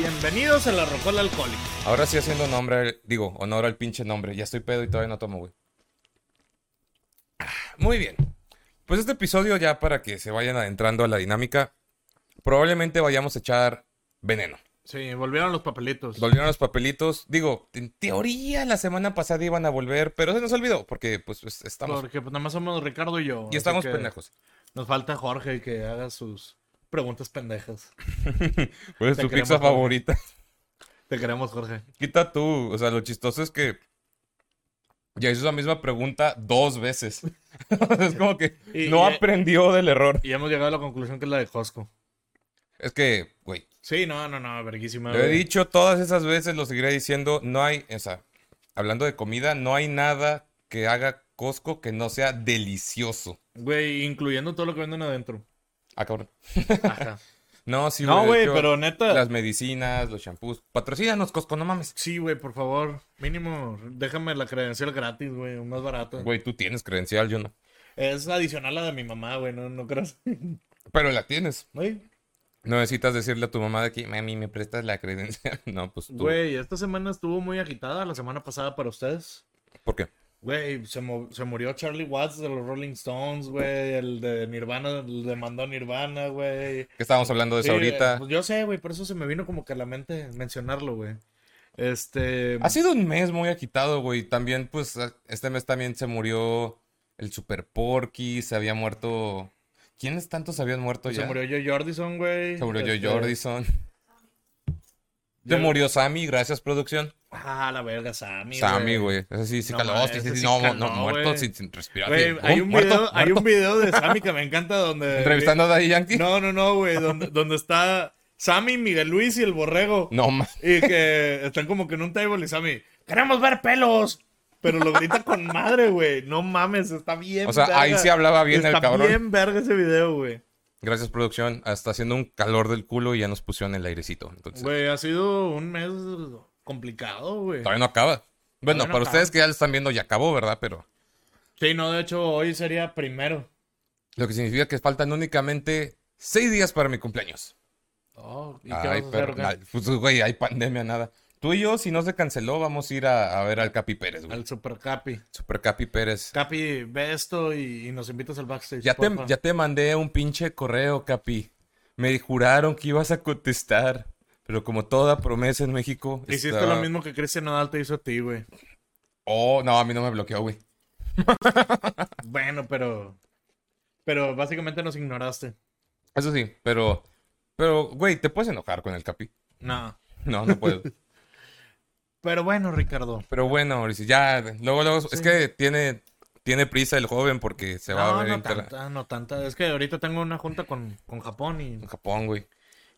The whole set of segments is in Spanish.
Bienvenidos a la Rocola Alcohólica. Ahora sí haciendo nombre, digo, honor al pinche nombre. Ya estoy pedo y todavía no tomo, güey. Muy bien. Pues este episodio ya para que se vayan adentrando a la dinámica, probablemente vayamos a echar veneno. Sí, volvieron los papelitos. Volvieron los papelitos. Digo, en teoría la semana pasada iban a volver, pero se nos olvidó porque pues, pues, estamos... Porque pues nada más somos Ricardo y yo. Y estamos que pendejos. Nos falta Jorge que haga sus preguntas pendejas. ¿Cuál es Te tu pizza Jorge. favorita? Te queremos, Jorge. Quita tú. O sea, lo chistoso es que ya hizo esa misma pregunta dos veces. es como que Y- no y- aprendió del error. Y hemos llegado a la conclusión que es la de Costco. Es que, güey, Sí, no, no, no, verguísima. lo he dicho todas esas veces, lo seguiré diciendo, no hay, o sea, hablando de comida, no hay nada que haga Costco que no sea delicioso. Güey, incluyendo todo lo que venden adentro. Ah, cabrón. Ajá. No, sí, no, de güey, pero neta. Las medicinas, los shampoos. Patrocínanos, Costco, no mames. Sí, güey, por favor. Mínimo, déjame la credencial gratis, güey, o más barato. Güey, tú tienes credencial, yo no. Es adicional a la de mi mamá, güey, no, no creas. Pero la tienes. Güey, No necesitas decirle a tu mamá de que, mami, ¿me prestas la credencial? No, pues tú. güey, esta semana estuvo muy agitada, la semana pasada para ustedes. ¿Por qué? Güey, se, se murió Charlie Watts de los Rolling Stones, güey. El de Nirvana, el demandó Nirvana, güey. ¿Qué estábamos hablando de eso Sí, ahorita? eh, pues yo sé, güey, por eso se me vino como que a la mente mencionarlo, güey. Este. Ha sido un mes muy agitado, güey. También, pues, este mes también se murió el Super Porky, se había muerto... ¿Quiénes tantos habían muerto se ya? murió Joe Jordison, güey. Se murió Joe Este, Jordison. ya- Se murió Sammy, gracias, producción. Ah, la verga, Sammy. Sammy, güey. Ese sí, sí No caló. sí, sí, ese sí, sí no, caló, no, muerto sin, respirar. Güey, hay ¡Oh, un, muerto, video, hay muerto! un video de Sammy que me encanta donde. Entrevistando a Daddy Yankee. No, No, no, no, güey. Donde, donde está Sammy, Miguel Luis y el borrego. ma- Y que están como que en un table y Sammy, queremos ver pelos. Pero lo grita con madre, güey. No mames, está bien. O sea, ahí sí hablaba bien el Está cabrón. bien verga ese video, güey. Gracias, producción. Está haciendo un calor del culo y ya nos pusieron el airecito. Güey, ha sido un mes complicado, güey. todavía no acaba. Bueno, no para acaba. ustedes que ya lo están viendo, ya acabó, ¿verdad? Pero Sí, no, de hecho, hoy sería primero. lo que significa que faltan únicamente seis días para mi cumpleaños. Oh, ¿y qué vas a hacer, pero, pues, güey, hay pandemia, nada. Tú y yo, si no se canceló, vamos a ir a, a ver al Capi Pérez, güey. Al Super Capi. Super Capi Pérez. Capi, ve esto y, y nos invitas al backstage. Ya te, porfa. ya te mandé un pinche correo, Capi. Me juraron que ibas a contestar. Pero como toda promesa en México. Hiciste lo mismo que Cristian Nodal te hizo a ti, güey. Oh, no, a mí no me bloqueó, güey. Bueno, pero. Pero básicamente nos ignoraste. Eso sí, pero. Pero, güey, te puedes enojar con el Capi. No. No, no puedo. Pero bueno, Ricardo. pero bueno, Mauricio, ya. Luego, luego. Es que tiene, tiene prisa el joven porque se va a ver no en tela- tanta, no tanta. Es que ahorita tengo una junta con, con Japón y, en Japón, güey.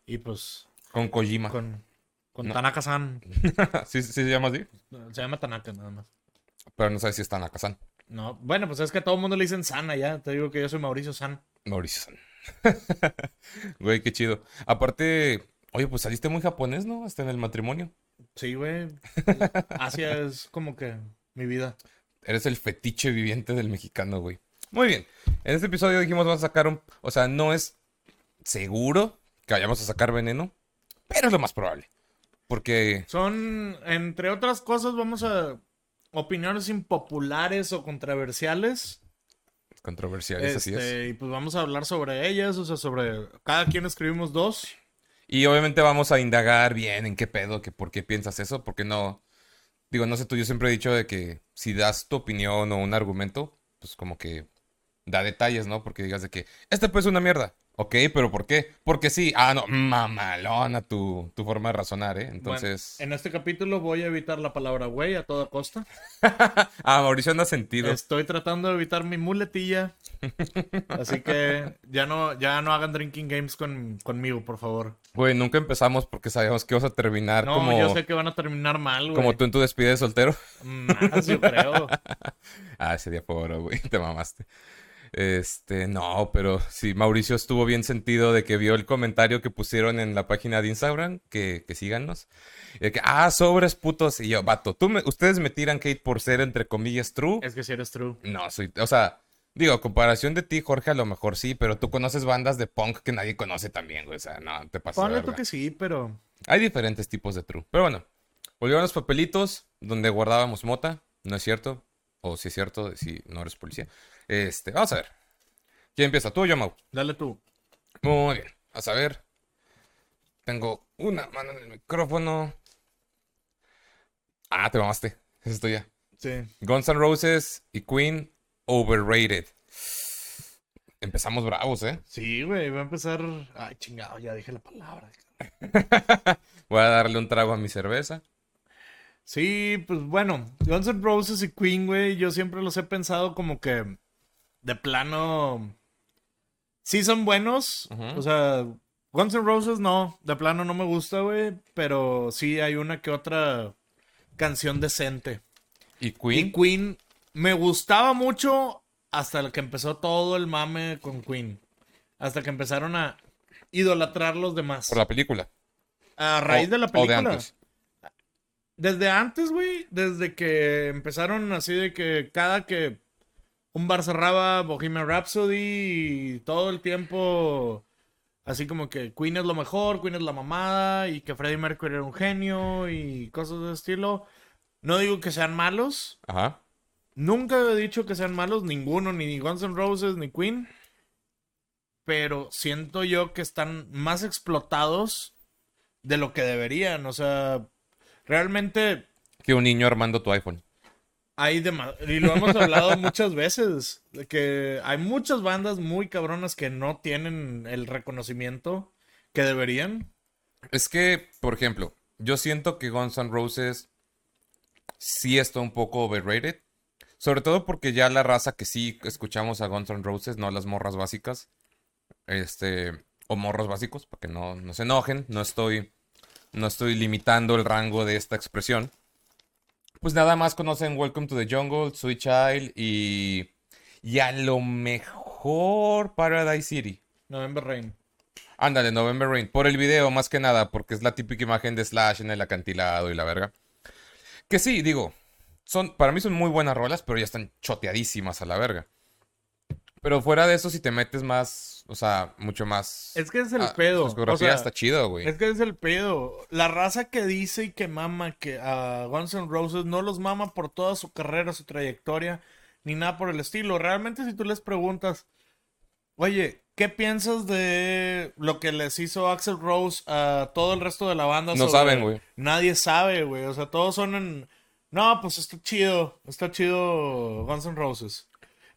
y pues Con Kojima. con, con No. Tanaka-san. ¿Sí, sí se llama así? Se llama Tanaka nada más. Pero no sabes si está Nakasan. No, bueno, pues es que a todo el mundo le dicen Sana ya. Te digo que yo soy Mauricio San. Mauricio San. Güey, qué chido. Aparte, oye, pues saliste muy japonés, ¿no? Hasta en el matrimonio. Sí, güey. Asia es como que mi vida. Eres el fetiche viviente del mexicano, güey. Muy bien. En este episodio dijimos vamos a sacar un... O sea, no es seguro que vayamos a sacar veneno, pero es lo más probable. Porque... Son, entre otras cosas, vamos a opiniones impopulares o controversiales. Controversiales, así es. Este, y pues vamos a hablar sobre ellas, o sea, sobre cada quien escribimos dos. Y obviamente vamos a indagar bien en qué pedo, que por qué piensas eso, porque no... Digo, no sé, tú, yo siempre he dicho de que si das tu opinión o un argumento, pues como que da detalles, ¿no? Porque digas de que este pues es una mierda. Ok, pero ¿por qué? Porque sí. Ah, no, mamalona tu, tu forma de razonar, ¿eh? Entonces... Bueno, en este capítulo voy a evitar la palabra güey a toda costa. Ah, Mauricio anda sentido. Estoy tratando de evitar mi muletilla. Así que ya no, ya no hagan drinking games con, conmigo, por favor. Güey, nunca empezamos porque sabíamos que ibas a terminar No, como, yo sé que van a terminar mal, güey. como tú en tu despedida de soltero. Más, yo creo. Ah, ese día oro, güey. Te mamaste. Este, no, pero sí, Mauricio estuvo bien sentido de que vio el comentario que pusieron en la página de Instagram, que, que síganos. Y que, ah, sobres putos. Y yo, vato, ¿tú me- ustedes me tiran hate por ser entre comillas true. Es que si eres true. No, soy, o sea, digo, a comparación de ti, Jorge, a lo mejor sí, pero tú conoces bandas de punk que nadie conoce también, güey. O sea, no, te pasas. de Ponle tú que sí, pero. Hay diferentes tipos de true. Pero bueno, volvieron los papelitos donde guardábamos mota. No es cierto. O si es cierto, si no eres policía. Este, vamos a ver. ¿Quién empieza? ¿Tú o yo, Mau? Dale tú. Muy bien. A ver. Tengo una mano en el micrófono. Ah, te mamaste. Eso es tuya. Sí. Guns N' Roses y Queen, overrated. Empezamos bravos, ¿eh? Sí, güey, va a empezar. Ay, chingado, ya dije la palabra. Voy a darle un trago a mi cerveza. Sí, pues bueno, Guns N' Roses y Queen, güey, yo siempre los he pensado como que de plano. Sí son buenos. O sea, Guns N' Roses no, de plano no me gusta, güey, pero sí hay una que otra canción decente. ¿Y Y Queen? Queen me gustaba mucho hasta el que empezó todo el mame con Queen. Hasta que empezaron a idolatrar los demás. Por la película. A raíz O- de la o película. antes. Desde antes, güey, desde que empezaron así de que cada que un bar cerraba Bohemian Rhapsody y todo el tiempo así como que Queen es lo mejor, Queen es la mamada y que Freddie Mercury era un genio y cosas de ese estilo. No digo que sean malos, Ajá. nunca he dicho que sean malos ninguno, ni Guns N' Roses ni Queen, pero siento yo que están más explotados de lo que deberían, o sea, realmente Que un niño armando tu iPhone. Hay y lo hemos hablado muchas veces, de que hay muchas bandas muy cabronas que no tienen el reconocimiento que deberían. Es que, por ejemplo, yo siento que Guns N' Roses sí está un poco overrated. Sobre todo porque ya la raza que sí escuchamos a Guns N' Roses, no las morras básicas. Este, o morros básicos, para que no, no se enojen. No estoy, no estoy limitando el rango de esta expresión. Pues nada más conocen Welcome to the Jungle, Sweet Child y, y a lo mejor Paradise City. November Rain. Ándale, November Rain. Por el video, más que nada, porque es la típica imagen de Slash en el acantilado y la verga. Que sí, digo, son, para mí son muy buenas rolas, pero ya están choteadísimas a la verga. Pero fuera de eso, si te metes más, o sea, mucho más. Es que es el a pedo. o sea, está chido, güey. Es que es el pedo. La raza que dice y que mama que a Guns N' Roses no los mama por toda su carrera, su trayectoria, ni nada por el estilo. Realmente si tú les preguntas, oye, ¿qué piensas de lo que les hizo Axel Rose a todo el resto de la banda? No sobre- saben, güey. Nadie sabe, güey. O sea, todos son en... No, pues está chido. Está chido Guns N' Roses.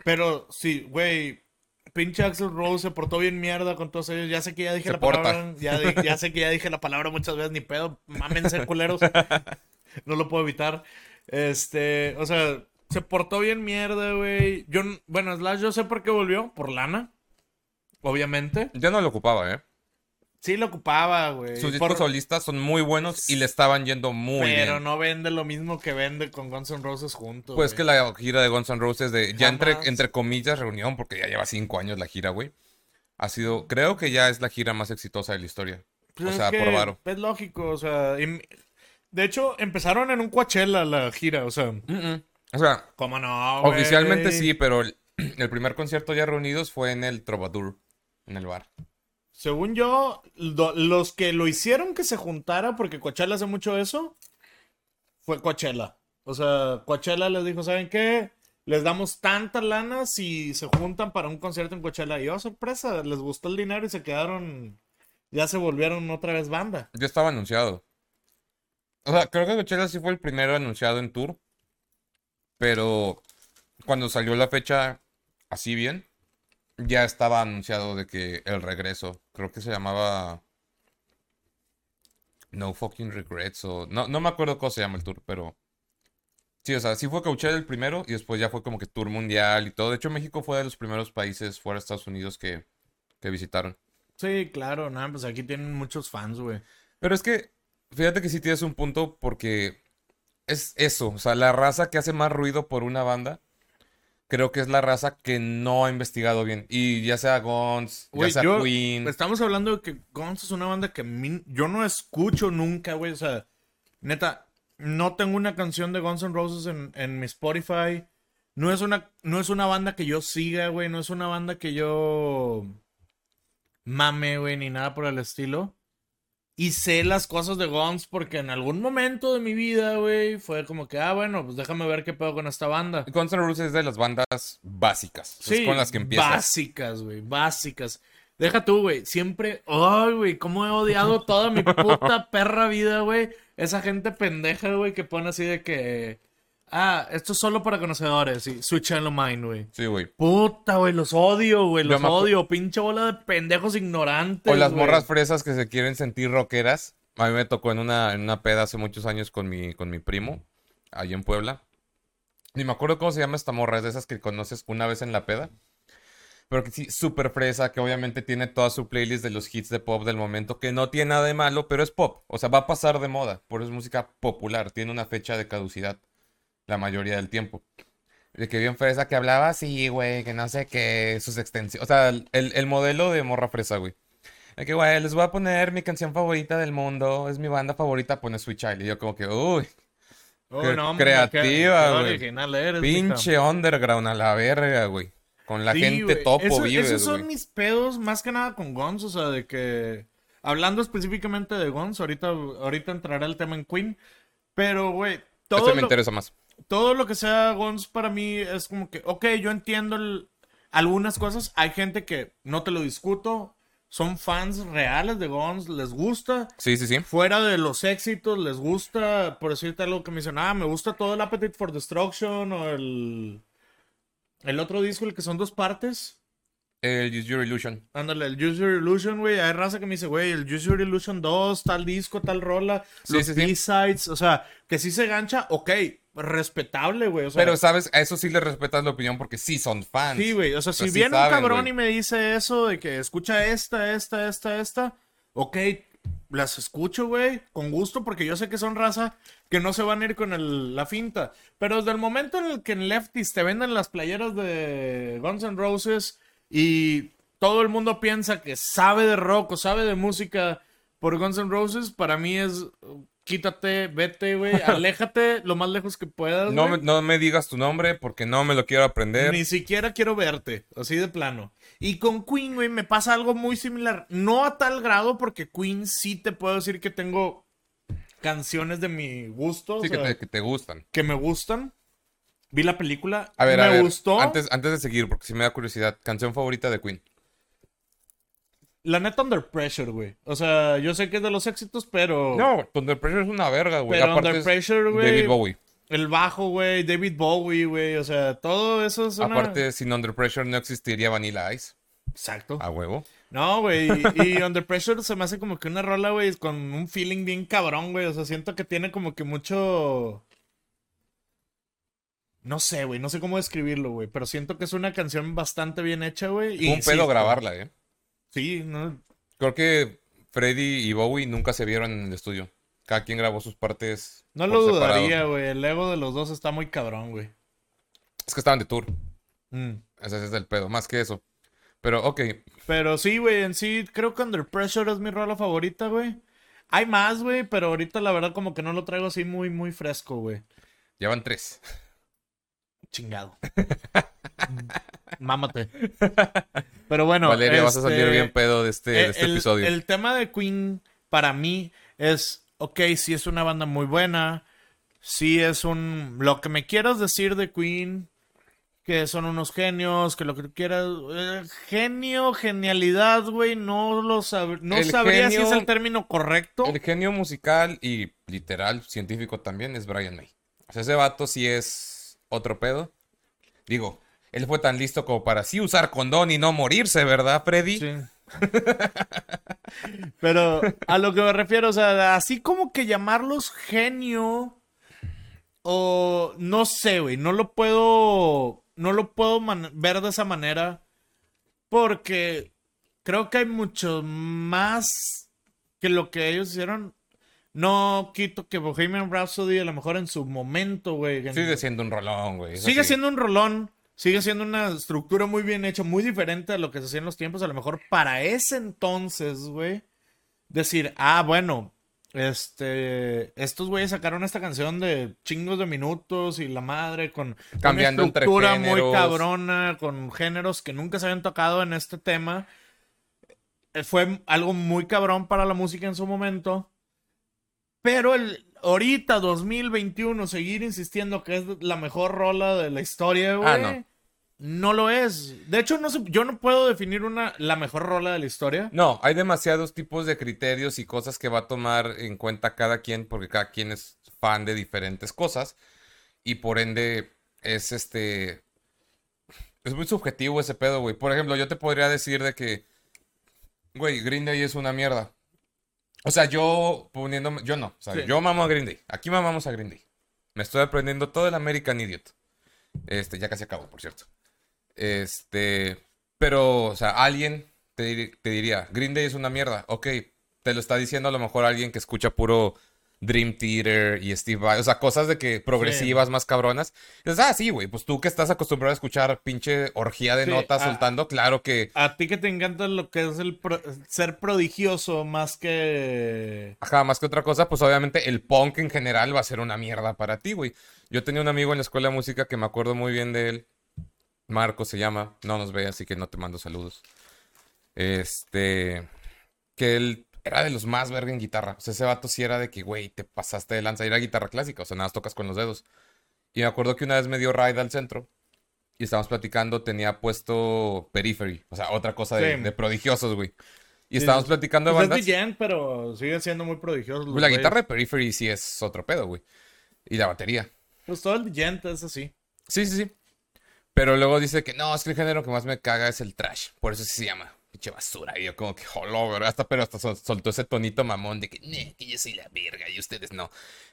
Pero sí, güey. Pinche Axel Rose se portó bien mierda con todos ellos. Ya sé que ya dije Se la porta. palabra. Ya, sé que ya dije la palabra muchas veces, ni pedo. Mámense, culeros. No lo puedo evitar. Este, o sea, se portó bien mierda, güey. Yo, bueno, Slash, yo sé por qué volvió. Por lana. Obviamente. Ya no lo ocupaba, ¿eh? Sí lo ocupaba, güey. Sus Por- discos solistas son muy buenos y le estaban yendo muy Pero bien. no vende lo mismo que vende con Guns N' Roses juntos. Pues que la gira de Guns N' Roses de ya entre, entre comillas reunión, porque ya lleva cinco años la gira, güey. Ha sido, creo que ya es la gira más exitosa de la historia. Pues o es sea, por varo. Es lógico, o sea. y- de hecho, empezaron en un Coachella la gira, o sea. O sea, ¿Cómo no? güey? oficialmente sí, pero el, el primer concierto ya reunidos fue en el Troubadour, en el bar. Según yo, lo- los que lo hicieron que se juntara, porque Coachella hace mucho eso, fue Coachella. O sea, Coachella les dijo, ¿saben qué? Les damos tanta lana si se juntan para un concierto en Coachella. Y oh, sorpresa, les gustó el dinero y se quedaron, ya se volvieron otra vez banda. Ya estaba anunciado. O sea, creo que Coachella sí fue el primero anunciado en tour. Pero cuando salió la fecha así bien, ya estaba anunciado de que el regreso, creo que se llamaba No Fucking Regrets o no, no me acuerdo cómo se llama el tour, pero sí, o sea, sí fue Coachella el primero y después ya fue como que tour mundial y todo. De hecho, México fue de los primeros países fuera de Estados Unidos que, que visitaron. Sí, claro, nada, pues aquí tienen muchos fans, güey. Pero es que, fíjate que sí tienes un punto porque es eso, o sea, la raza que hace más ruido por una banda, creo que es la raza que no ha investigado bien. Y ya sea Guns, ya sea yo- Queen. Estamos hablando de que Guns es una banda que mí- yo no escucho nunca, güey. O sea, neta, no tengo una canción de Guns N' Roses en, en mi Spotify. No es, una, no es una banda que yo siga, güey. No es una banda que yo mame, güey, ni nada por el estilo. Y sé las cosas de Guns porque en algún momento de mi vida, güey, fue como que, ah, bueno, pues déjame ver qué pedo con esta banda. Guns N' Roses es de las bandas básicas. Sí, es con las que empiezas. Básicas, güey, básicas. Deja tú, güey. Siempre. Ay, güey, cómo he odiado toda mi puta perra vida, güey. Esa gente pendeja, güey, que pone así de que. Ah, esto es solo para conocedores. Sí, Switch on Mind, güey. Sí, güey. Puta, güey, los odio, güey, los odio. Pinche bola de pendejos ignorantes. O las morras fresas que se quieren sentir rockeras. A mí me tocó en una, en una peda hace muchos años con mi, con mi primo, allí en Puebla. Ni me acuerdo cómo se llama esta morra, es de esas que conoces una vez en la peda. Pero que sí, súper fresa, que obviamente tiene toda su playlist de los hits de pop del momento, que no tiene nada de malo, pero es pop. O sea, va a pasar de moda, por eso es música popular, tiene una fecha de caducidad la mayoría del tiempo. De que bien fresa que hablaba así, güey, que no sé qué, sus extensiones. O sea, el, modelo de morra fresa, güey. De que, güey, les voy a poner mi canción favorita del mundo, es mi banda favorita, pone Sweet Child. Y yo como que, uy, creativa, güey. Pinche underground a la verga, güey. Con la gente topo vives, Esos son mis pedos, más que nada con Guns, o sea, de que... Hablando específicamente de Guns, ahorita, ahorita entrará el tema en Queen, pero, güey, todo... me interesa más todo lo que sea Guns para mí es como que, ok, yo entiendo algunas cosas. Hay gente que no te lo discuto. Son fans reales de Guns, les gusta. Sí, sí, sí. Fuera de los éxitos, les gusta, por decirte algo que mencionaba, me gusta todo el Appetite for Destruction o el. El otro disco, el que son dos partes. El Use Your Illusion. Ándale, el Use Your Illusion, güey. Hay raza que me dice, güey, el Use Your Illusion 2, tal disco, tal rola. los B-sides. O sea, que sí se gancha, ok respetable, güey. Pero, ¿sabes? A eso sí le respetas la opinión porque sí son fans. Sí, güey. O sea, si viene un cabrón y me dice eso de que escucha esta, esta, esta, esta, ok, las escucho, güey, con gusto porque yo sé que son raza que no se van a ir con la finta. Pero desde el momento en el que en Lefties te venden las playeras de Guns N' Roses y todo el mundo piensa que sabe de rock o sabe de música por Guns N' Roses, para mí es quítate, vete, güey, aléjate lo más lejos que puedas. No me, no me digas tu nombre porque no me lo quiero aprender. Ni siquiera quiero verte, así de plano. Y con Queen, güey, me pasa algo muy similar. No a tal grado porque Queen sí te puedo decir que tengo canciones de mi gusto. Sí, que, te, que, te, gustan. Que me gustan. Vi la película. A ver, me gustó. Antes, antes de seguir, porque si me da curiosidad, canción favorita de Queen. La neta, Under Pressure, güey. O sea, yo sé que es de los éxitos, pero. No, Under Pressure es una verga, güey. Pero Under Pressure, güey. David Bowie. El bajo, güey. David Bowie, güey. O sea, todo eso es una... Aparte, sin Under Pressure no existiría Vanilla Ice. Exacto. A huevo. No, güey. Y, Under Pressure se me hace como que una rola, güey, con un feeling bien cabrón, güey. O sea, siento que tiene como que mucho. No sé, güey. No sé cómo describirlo, güey. Pero siento que es una canción bastante bien hecha, güey. Un pedo grabarla, eh. Sí, no. Creo que Freddy y Bowie nunca se vieron en el estudio. Cada quien grabó sus partes. No lo dudaría, güey. El ego de los dos está muy cabrón, güey. Es que estaban de tour. Mm. Ese es el pedo, más que eso. Pero, ok. Pero sí, güey, en sí, creo que Under Pressure es mi rola favorita, güey. Hay más, güey, pero ahorita la verdad como que no lo traigo así muy, muy fresco, güey. Llevan tres. Chingado. Mámate. Pero bueno. Valeria, vas a salir este, bien pedo de este, este episodio. El tema de Queen, para mí, es. Ok, sí es una banda muy buena. Sí es un. Lo que me quieras decir de Queen. Que son unos genios, que lo que quieras. Eh, genio, genialidad, güey. No lo no sabría si es el término correcto. El genio musical y literal, científico también es Brian May. O sea, ese vato sí es otro pedo. Digo, él fue tan listo como para sí usar condón y no morirse, ¿verdad, Freddy? Sí. Pero a lo que me refiero, o sea, así como que llamarlos genio o no sé, güey, no lo puedo no lo puedo ver de esa manera porque creo que hay mucho más que lo que ellos hicieron. No quito que Bohemian Rhapsody a lo mejor en su momento, güey. Sigue siendo un rolón, güey. Sigue siendo un rolón. Sigue siendo una estructura muy bien hecha, muy diferente a lo que se hacía en los tiempos. A lo mejor para ese entonces, güey. Decir, ah, bueno, este, estos güeyes sacaron esta canción de chingos de minutos y la madre con Cambiando una estructura muy cabrona, con géneros que nunca se habían tocado en este tema. fue algo muy cabrón para la música en su momento. Pero el, ahorita, 2021, seguir insistiendo que es la mejor rola de la historia, güey. Ah, no. no. lo es. De hecho, no yo no puedo definir una, la mejor rola de la historia. No, hay demasiados tipos de criterios y cosas que va a tomar en cuenta cada quien, porque cada quien es fan de diferentes cosas. Y por ende, es este. Es muy subjetivo ese pedo, güey. Por ejemplo, yo te podría decir de que. Güey, Green Day es una mierda. O sea, yo poniéndome. Yo no. O sea, Sí. yo mamo a Green Day. Aquí mamamos a Green Day. Me estoy aprendiendo todo el American Idiot. Este, ya casi acabo, por cierto. Este. Pero, o sea, alguien te, dir- te diría, Green Day es una mierda. Ok, te lo está diciendo a lo mejor alguien que escucha puro Dream Theater y Steve Vai. O sea, cosas de que progresivas, más cabronas. Dices, ah, sí, güey, pues tú que estás acostumbrado a escuchar pinche orgía de Sí, notas soltando, claro que. A ti que te encanta lo que es el pro- ser prodigioso más que... Ajá, más que otra cosa, pues obviamente el punk en general va a ser una mierda para ti, güey. Yo tenía un amigo en la escuela de música que me acuerdo muy bien de él. Marco se llama. No nos ve, así que no te mando saludos. Este. Que él era de los más verga en guitarra. O sea, ese vato sí era de que, güey, te pasaste de lanza. Y era guitarra clásica, o sea, nada más tocas con los dedos. Y me acuerdo que una vez me dio ride al centro. Y estábamos platicando, tenía puesto Periphery. O sea, otra cosa de, Sí. de prodigiosos, güey. Y estábamos sí. platicando de Pues bandas. es DJ, pero siguen siendo muy prodigiosos. los Pues la güeyes. guitarra de Periphery sí es otro pedo, güey. Y la batería. Pues todo el DJ es así. Sí, sí, sí. Pero luego dice que no, es que el género que más me caga es el trash. Por eso sí se llama. Pinche basura. Y yo como que, jolo, ¿verdad? Hasta, pero hasta sol- soltó ese tonito mamón de que, "Nee, que yo soy la verga y ustedes no.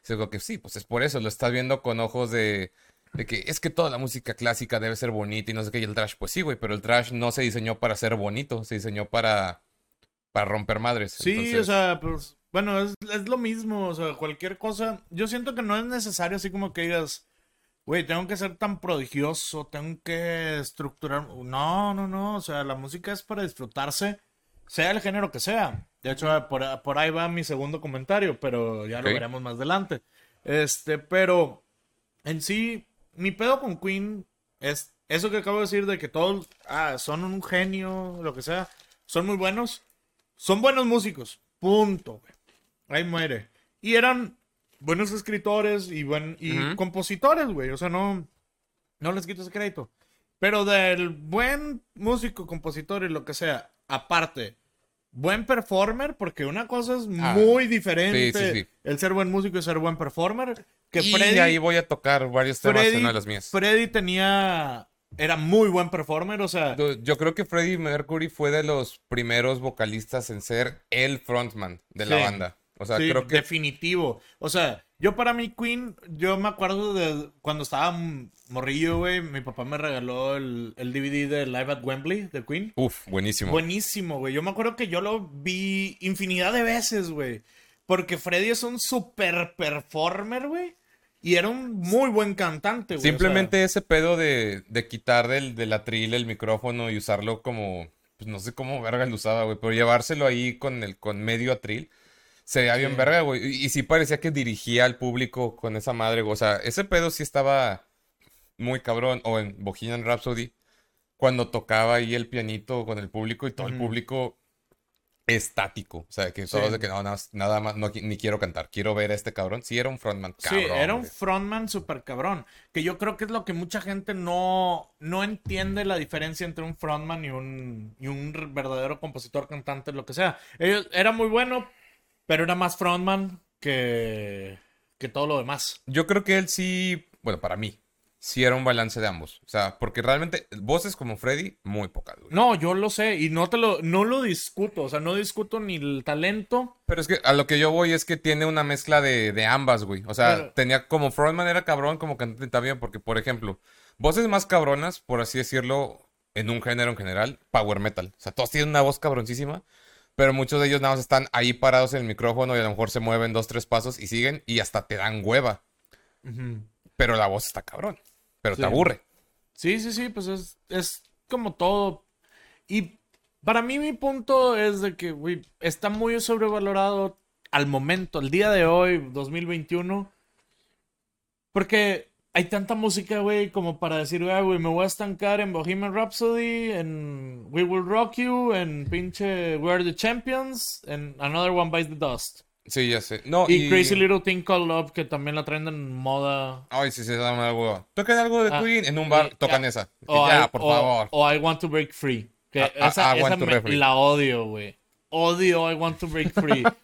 Y digo que sí, pues es por eso. Lo estás viendo con ojos de, de que es que toda la música clásica debe ser bonita y no sé qué. Y el trash, pues sí, güey. Pero el trash no se diseñó para ser bonito. Se diseñó para, para romper madres. Sí, Entonces, o sea, pues, bueno, es, es lo mismo, o sea, cualquier cosa. Yo siento que no es necesario así como que digas, güey, tengo que ser tan prodigioso, tengo que estructurar. No, no, no, o sea, la música es para disfrutarse, sea el género que sea. De hecho, por, por ahí va mi segundo comentario, pero ya lo veremos más adelante. Este, pero en sí, mi pedo con Queen es eso que acabo de decir de que todos ah, son un genio, lo que sea, son muy buenos. Son buenos músicos. Punto. güey. Ahí muere. Y eran buenos escritores y, buen, y compositores, güey. O sea, no, no les quito ese crédito. Pero del buen músico, compositor y lo que sea, aparte, buen performer, porque una cosa es Ah, muy diferente sí, sí, sí. el ser buen músico y ser buen performer. Que y Freddy, ahí voy a tocar varios temas Freddy, en una de las mías. Freddy tenía. Era muy buen performer, o sea. Yo- creo que Freddie Mercury fue de los primeros vocalistas en ser el frontman de la Sí. banda. O sea, Sí, creo que definitivo. O sea, yo para mí Queen, yo me acuerdo de cuando estaba morrillo, güey, mi papá me regaló el, el DVD de Live at Wembley de Queen. Uf, buenísimo. Buenísimo, güey. Yo me acuerdo que yo lo vi infinidad de veces, güey. Porque Freddy es un super performer, güey. Y era un muy buen cantante, güey. o sea, Simplemente ese pedo de, de quitar del, del atril el micrófono y usarlo como, pues no sé cómo verga lo usaba, güey, pero llevárselo ahí con el con medio atril, se veía bien Sí. verga, güey. Y, y sí parecía que dirigía al público con esa madre, güey. O sea, ese pedo sí estaba muy cabrón. O en Bohemian Rhapsody, cuando tocaba ahí el pianito con el público y todo el público estático. O sea, que Sí. todos de que no, nada, más- nada más, no, ni quiero cantar, quiero ver a este cabrón. Sí, era un frontman Sí, cabrón. era un frontman súper cabrón. Que yo creo que es lo que mucha gente no, no entiende la diferencia entre un frontman y un, y un verdadero compositor, cantante, lo que sea. Él era muy bueno, pero era más frontman que, que todo lo demás. Yo creo que él sí, bueno, para mí, sí era un balance de ambos. O sea, porque realmente voces como Freddy, muy pocas, güey. No, yo lo sé y no te lo, no lo discuto. O sea, no discuto ni el talento. Pero es que a lo que yo voy es que tiene una mezcla de, de ambas, güey. O sea, Pero- tenía como frontman era cabrón, como cantante también, porque, por ejemplo, voces más cabronas, por así decirlo, en un género en general, power metal. O sea, todos tienen una voz cabroncísima, pero muchos de ellos nada más están ahí parados en el micrófono y a lo mejor se mueven dos, tres pasos y siguen y hasta te dan hueva. Pero la voz está cabrón. Pero Sí. te aburre. Sí, sí, sí, pues es, es como todo. Y para mí mi punto es de que, güey, está muy sobrevalorado al momento, el día de hoy, 2021. Porque hay tanta música, güey, como para decir, "Ah, güey, me voy a estancar en Bohemian Rhapsody, en We Will Rock You, en pinche We Are the Champions, en Another One Bites the Dust. Sí, ya sé. No, Y, Crazy Little Thing Called Love, que también la traen en moda. Ay, sí, se una hueva. Tocan algo de Ah, Queen en un bar, y- tocan esa. O ya, I- por o- favor. O I Want to Break Free. Que Ah, ah, esa, I esa Want to me- Break Free. la odio, güey. Odio I Want to Break Free.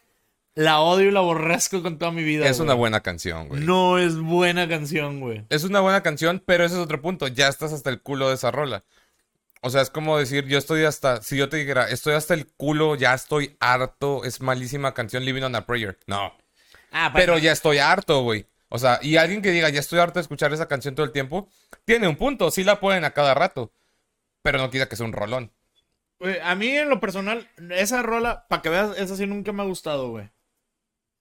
la odio y la aborrezco con toda mi vida. Es una buena canción, güey. No es buena canción, güey. Es una buena canción, pero ese es otro punto. Ya estás hasta el culo de esa rola. O sea, es como decir, yo estoy hasta, si yo te dijera, estoy hasta el culo, ya estoy harto, es malísima canción Living on a Prayer. No. Ah, Pero ya estoy harto, güey. O sea, y alguien que diga, ya estoy harto de escuchar esa canción todo el tiempo, tiene un punto, sí la pueden a cada rato. Pero no quita que sea un rolón. Güey, a mí en lo personal, esa rola, para que veas, esa sí nunca me ha gustado, güey.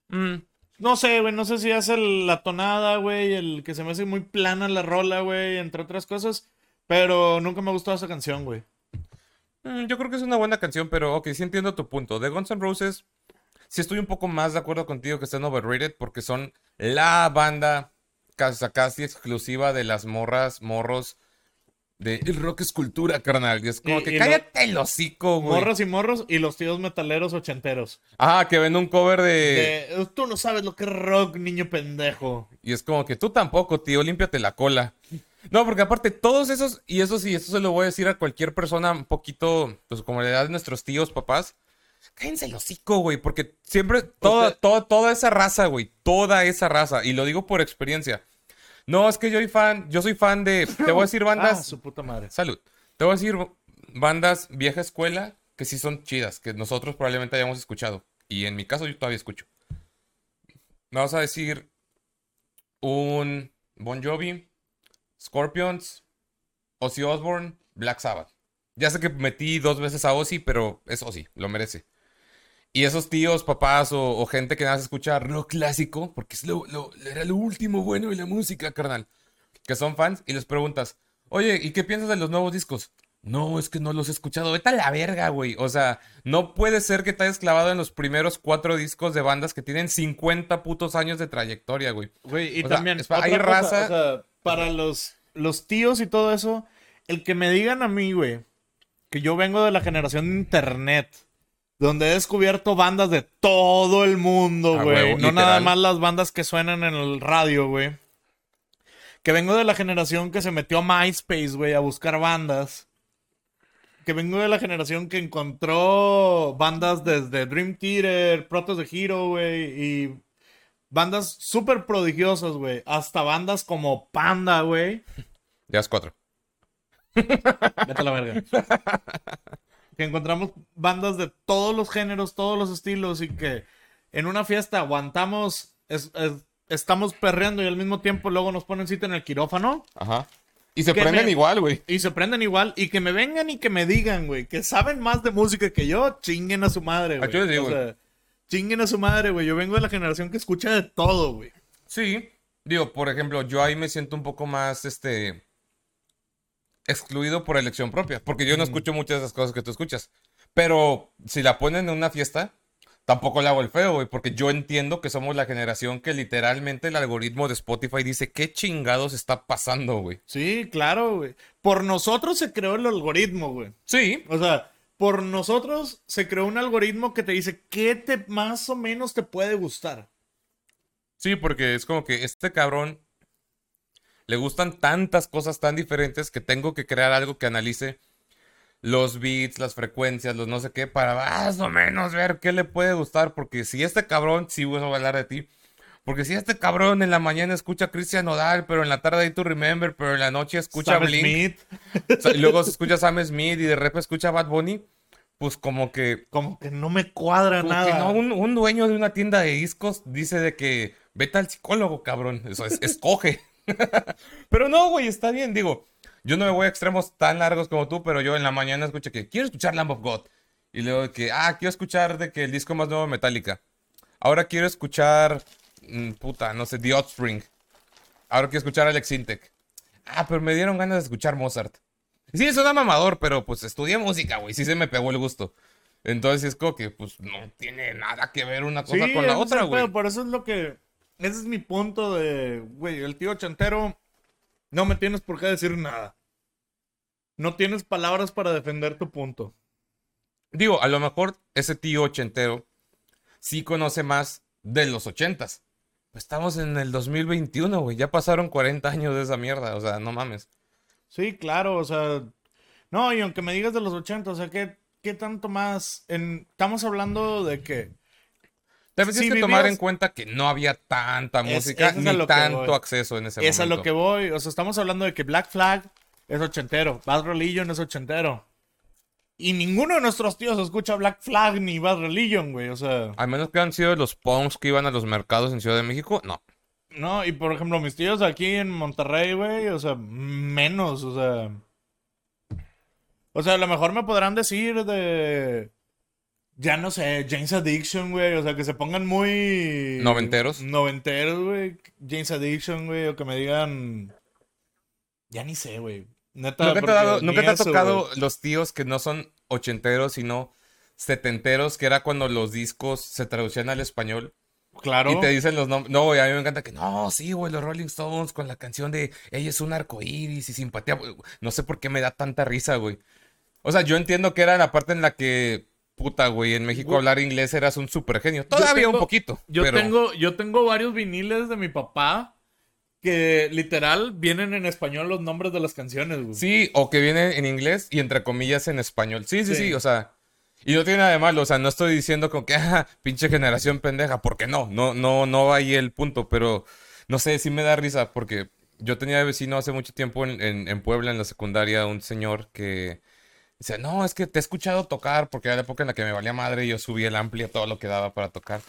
Mm, No sé, güey, no sé si el- la tonada, güey, el que se me hace muy plana la rola, güey, entre otras cosas. Pero nunca me ha gustado esa canción, güey. mm, yo creo que es una buena canción, pero ok, sí entiendo tu punto. De Guns N' Roses, sí estoy un poco más de acuerdo contigo que estén overrated porque son la banda casi, casi exclusiva de las morras, morros de el rock es cultura, carnal. Y es como Y- que y lo- cállate el hocico, güey. Morros y morros y los tíos metaleros ochenteros. Ah, que ven un cover de... De, tú no sabes lo que es rock, niño pendejo. Y es como que tú tampoco, tío, límpiate la cola. No, porque aparte todos esos, y eso sí, eso se lo voy a decir a cualquier persona un poquito, pues como la edad de nuestros tíos, papás. Cállense el hocico, güey, porque siempre, toda, Usted- toda, toda esa raza, güey, toda esa raza, y lo digo por experiencia. No, es que yo soy fan, yo soy fan de, te voy a decir Ah, bandas, su puta madre. salud, te voy a decir bandas vieja escuela que sí son chidas, que nosotros probablemente hayamos escuchado, y en mi caso yo todavía escucho. Me vas a decir un Bon Jovi, Scorpions, Ozzy Osbourne, Black Sabbath. Ya sé que metí dos veces a Ozzy, pero es Ozzy, lo merece. Y esos tíos, papás o, o gente que nada más escucha rock clásico, porque es lo, lo- era lo último bueno de la música, carnal, que son fans y les preguntas, oye, ¿y qué piensas de los nuevos discos? No, es que no los he escuchado. Vete a la verga, güey. O sea, no puede ser que te hayas clavado en los primeros cuatro discos de bandas que tienen 50 putos años de trayectoria, güey. Güey, y O también, hay cosa, raza- o sea, para los, los tíos y todo eso, el que me digan a mí, güey, que yo vengo de la generación de internet, donde he descubierto bandas de todo el mundo, güey. No literal. nada más las bandas que suenan en el radio, güey. Que vengo de la generación que se metió a MySpace, güey, a buscar bandas. Que vengo de la generación que encontró bandas desde Dream Theater, Protos de Hero, güey, y bandas súper prodigiosas, güey. Hasta bandas como Panda, güey. Ya es cuatro. Vete a la verga. que encontramos bandas de todos los géneros, todos los estilos y que en una fiesta aguantamos, es- es- estamos perreando y al mismo tiempo luego nos ponen cita en el quirófano Ajá. Y se prenden me- igual, güey. y se prenden igual y que me vengan y que me digan, güey, que saben más de música que yo, chinguen a su madre, güey. Aquí les digo, O sea, chinguen a su madre, güey. Yo vengo de la generación que escucha de todo, güey. Sí. Digo, por ejemplo, yo ahí me siento un poco más, este, excluido por elección propia, porque yo no escucho muchas de esas cosas que tú escuchas. Pero si la ponen en una fiesta, tampoco le hago el feo, güey, porque yo entiendo que somos la generación que literalmente el algoritmo de Spotify dice, ¿qué chingados está pasando, güey? Sí, claro, güey. Por nosotros se creó el algoritmo, güey. Sí, O sea, por nosotros se creó un algoritmo que te dice qué te más o menos te puede gustar. Sí, porque es como que este cabrón le gustan tantas cosas tan diferentes que tengo que crear algo que analice los beats, las frecuencias, los no sé qué, para más o menos ver qué le puede gustar. Porque si este cabrón, sí voy a hablar de ti. Porque si este cabrón en la mañana escucha a Christian Nodal, pero en la tarde hay to remember, pero en la noche escucha Sam Blink, Smith, y luego se escucha Sam Smith y de repente escucha Bad Bunny, pues como que como que no me cuadra nada. no, un, un dueño de una tienda de discos dice de que vete al psicólogo, cabrón. Eso es, escoge. pero no, güey, está bien. Digo, yo no me voy a extremos tan largos como tú, pero yo en la mañana escuché que quiero escuchar Lamb of God. Y luego que, ah, quiero escuchar de que el disco más nuevo de Metallica. Ahora quiero escuchar, mm, puta, no sé, The Offspring. Ahora quiero escuchar Alex Intec. Ah, pero me dieron ganas de escuchar Mozart. Sí, es un mamador, pero pues estudié música, güey. Sí se me pegó el gusto. Entonces es como que, pues, no tiene nada que ver una cosa Sí, con la otra, güey. pedo, Por eso es lo que. Ese es mi punto de. Güey, el tío ochentero No me tienes por qué decir nada. No tienes palabras para defender tu punto. Digo, a lo mejor ese tío ochentero sí conoce más de los ochentas. Pues estamos en el 2021, güey. Ya pasaron 40 años de esa mierda. O sea, no mames. Sí, claro, o sea. No, y aunque me digas de los 80, o sea, ¿qué, qué tanto más? En, estamos hablando de que. También Si tienes que tomar en cuenta que no había tanta música es ni lo tanto acceso en ese Es a momento. lo que voy. O sea, estamos hablando de que Black Flag es ochentero. Bad Religion es ochentero. Y ninguno de nuestros tíos escucha Black Flag ni Bad Religion, güey. O sea, Al menos que han sido los punks que iban a los mercados en Ciudad de México, no. no. Y por ejemplo, mis tíos aquí en Monterrey, güey. O sea, menos. O sea. O sea, a lo mejor me podrán decir de. Ya no sé, James Addiction, güey. O sea, que se pongan muy. Noventeros. Noventeros, güey. James Addiction, güey. O que me digan. Ya ni sé, güey. Neta, ¿Nunca te, ha dado- ni nunca te ha eso, tocado güey. los tíos que no son ochenteros, sino setenteros, que era cuando los discos se traducían al español? Claro. Y te dicen los nombres. No, güey, a mí me encanta que no, sí, güey, los Rolling Stones con la canción de Ella es un arcoíris y simpatía. güey. No sé por qué me da tanta risa, güey. O sea, yo entiendo que era la parte en la que, puta, güey, en México Güey. hablar inglés eras un super genio. Todavía tengo- un poquito. Yo pero... tengo, yo tengo varios viniles de mi papá que literal vienen en español los nombres de las canciones, güey. Sí, o que viene en inglés y entre comillas en español. Sí, sí, sí, Sí. o sea. Y no tiene nada de malo, o sea, no estoy diciendo como que, ah, pinche generación pendeja, porque no, no, no, no va ahí el punto, pero no sé, sí me da risa, porque yo tenía de vecino hace mucho tiempo en, en, en Puebla, en la secundaria, un señor que dice, no, es que te he escuchado tocar, porque era la época en la que me valía madre y yo subía el ampli a todo lo que daba para tocar.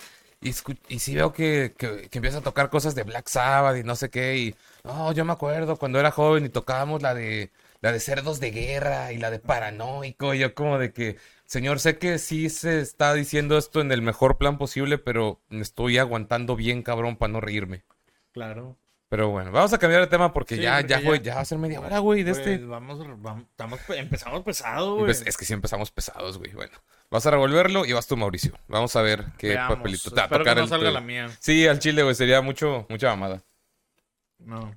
Y, y sí veo que, que, que empieza a tocar cosas de Black Sabbath y no sé qué. Y no, yo me acuerdo cuando era joven y tocábamos la de la de cerdos de guerra y la de paranoico. Y yo como de que, señor, sé que sí se está diciendo esto en el mejor plan posible, pero me estoy aguantando bien, cabrón, para no reírme. Claro. Pero bueno, vamos a cambiar de tema porque Sí, ya, ya, ya- va a ser media hora, güey, de Pues, este. vamos, vamos, estamos, empezamos pesado, güey. Pues, es que sí empezamos pesados, güey. Bueno, vas a revolverlo y vas tú, Mauricio. Vamos a ver qué Veamos. papelito te va a Espero que tocar no el salga la mía. Sí, al chile, güey, sería mucho, mucha mamada. No.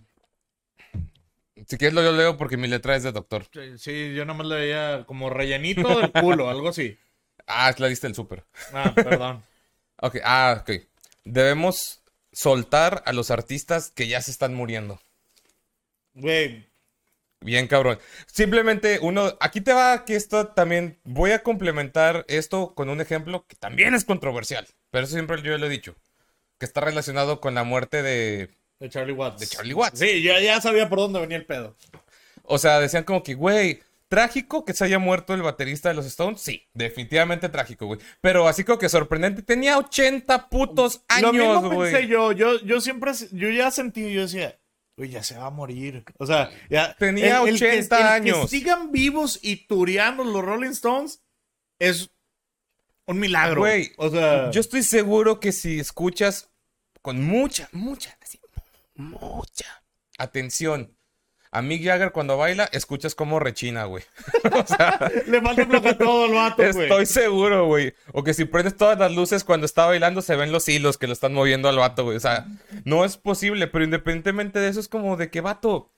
Si quieres lo yo leo porque mi letra es de doctor. Sí, Sí, yo nomás le veía como rellenito del culo, algo así. Ah, es la lista del súper. Ah, perdón. Ok, ah, ok. Debemos soltar a los artistas que ya se están muriendo. Güey, Bien, cabrón. Simplemente uno, aquí te va que esto también, voy a complementar esto con un ejemplo que también es controversial, pero eso siempre yo lo he dicho, que está relacionado con la muerte de, de Charlie Watts. de Charlie Watts. Sí, yo ya sabía por dónde venía el pedo. O sea, decían como que, güey, trágico que se haya muerto el baterista de los Stones. Sí, definitivamente trágico, güey. Pero así como que sorprendente. Tenía 80 putos Lo mismo años, pensé güey. yo, yo, yo siempre, yo ya sentí, yo decía, güey, ya se va a morir. O sea, ya. Tenía que- 80 el años. Que sigan vivos y tureando los Rolling Stones es un milagro. Güey, o sea, Yo estoy seguro que si escuchas con mucha, mucha, así, mucha atención a Mick Jagger cuando baila, escuchas cómo rechina, güey. le falta todo el vato, güey. Estoy seguro, güey. O que si prendes todas las luces cuando está bailando, se ven los hilos que lo están moviendo al vato, güey. O sea, no es posible, pero independientemente de eso, es como de que vato.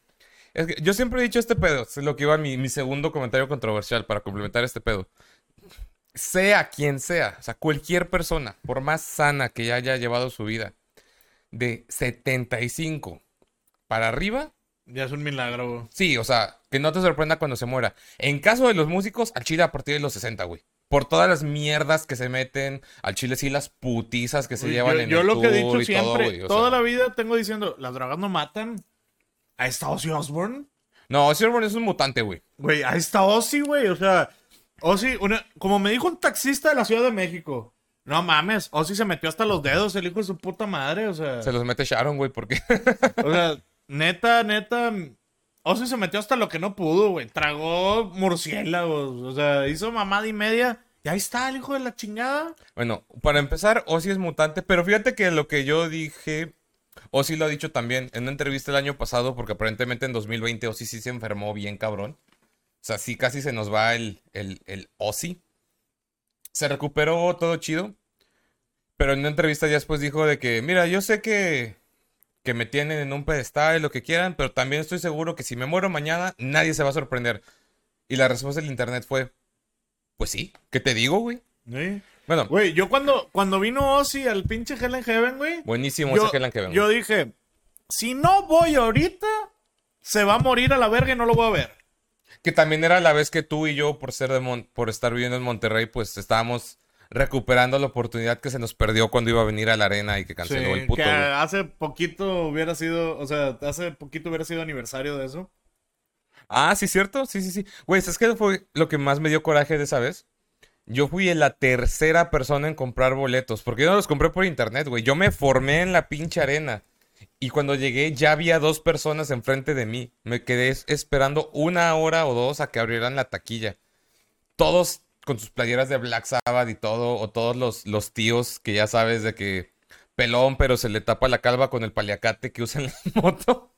Es que yo siempre he dicho este pedo, es lo que iba mi, mi segundo comentario controversial para complementar este pedo. Sea quien sea, o sea, cualquier persona, por más sana que ya haya llevado su vida, de 75 para arriba, Ya es un milagro, güey. Sí, o sea, que no te sorprenda cuando se muera. En caso de los músicos, al chile a partir de los 60, güey. Por todas las mierdas que se meten, al chile sí las putizas que se llevan yo, en yo el lo que he dicho y todo, siempre, güey, toda sea. la vida tengo diciendo, las drogas no matan. Ahí está Ozzy Osbourne. No, Ozzy Osbourne es un mutante, güey. Güey, ahí está Ozzy, güey. O sea, Ozzy, una, como me dijo un taxista de la Ciudad de México. No mames, Ozzy se metió hasta los dedos, el hijo de su puta madre. O sea, Se los mete Sharon, güey, porque... o sea neta, neta. Ozzy se metió hasta lo que no pudo, güey. Tragó murciélagos. O sea, hizo mamada y media. Y ahí está el hijo de la chingada. bueno, para empezar, Ozzy es mutante, pero fíjate que lo que yo dije... Ozzy lo ha dicho también en una entrevista el año pasado, porque aparentemente en 2020 Ozzy sí se enfermó bien cabrón. O sea, sí casi se nos va el, el, el Ozzy. Se recuperó todo chido. Pero en una entrevista ya después dijo de que, mira, yo sé que que me tienen en un pedestal, lo que quieran, pero también estoy seguro que si me muero mañana, nadie se va a sorprender. Y la respuesta del internet fue, pues sí, ¿qué te digo, güey? Sí. Bueno, Güey, yo cuando, cuando vino Ozzy al pinche Hell in Heaven, güey. buenísimo Yo, ese Hell and Heaven. yo dije, si no voy ahorita, se va a morir a la verga y no lo voy a ver. Que también era la vez que tú y yo, por ser de Mon- por estar viviendo en Monterrey, pues estábamos recuperando la oportunidad que se nos perdió cuando iba a venir a la arena y que canceló el puto. que güey. hace poquito hubiera sido, o sea, hace poquito hubiera sido aniversario de eso. Ah, sí, cierto. Sí, sí, sí. Güey, ¿sabes qué fue lo que más me dio coraje de esa vez? Yo fui la tercera persona en comprar boletos, porque yo no los compré por internet, güey. Yo me formé en la pinche arena. Y cuando llegué ya había dos personas enfrente de mí. Me quedé es- esperando una hora o dos a que abrieran la taquilla. Todos con sus playeras de Black Sabbath y todo, o todos los, los tíos que ya sabes de que pelón, pero se le tapa la calva con el paliacate que usa en la moto.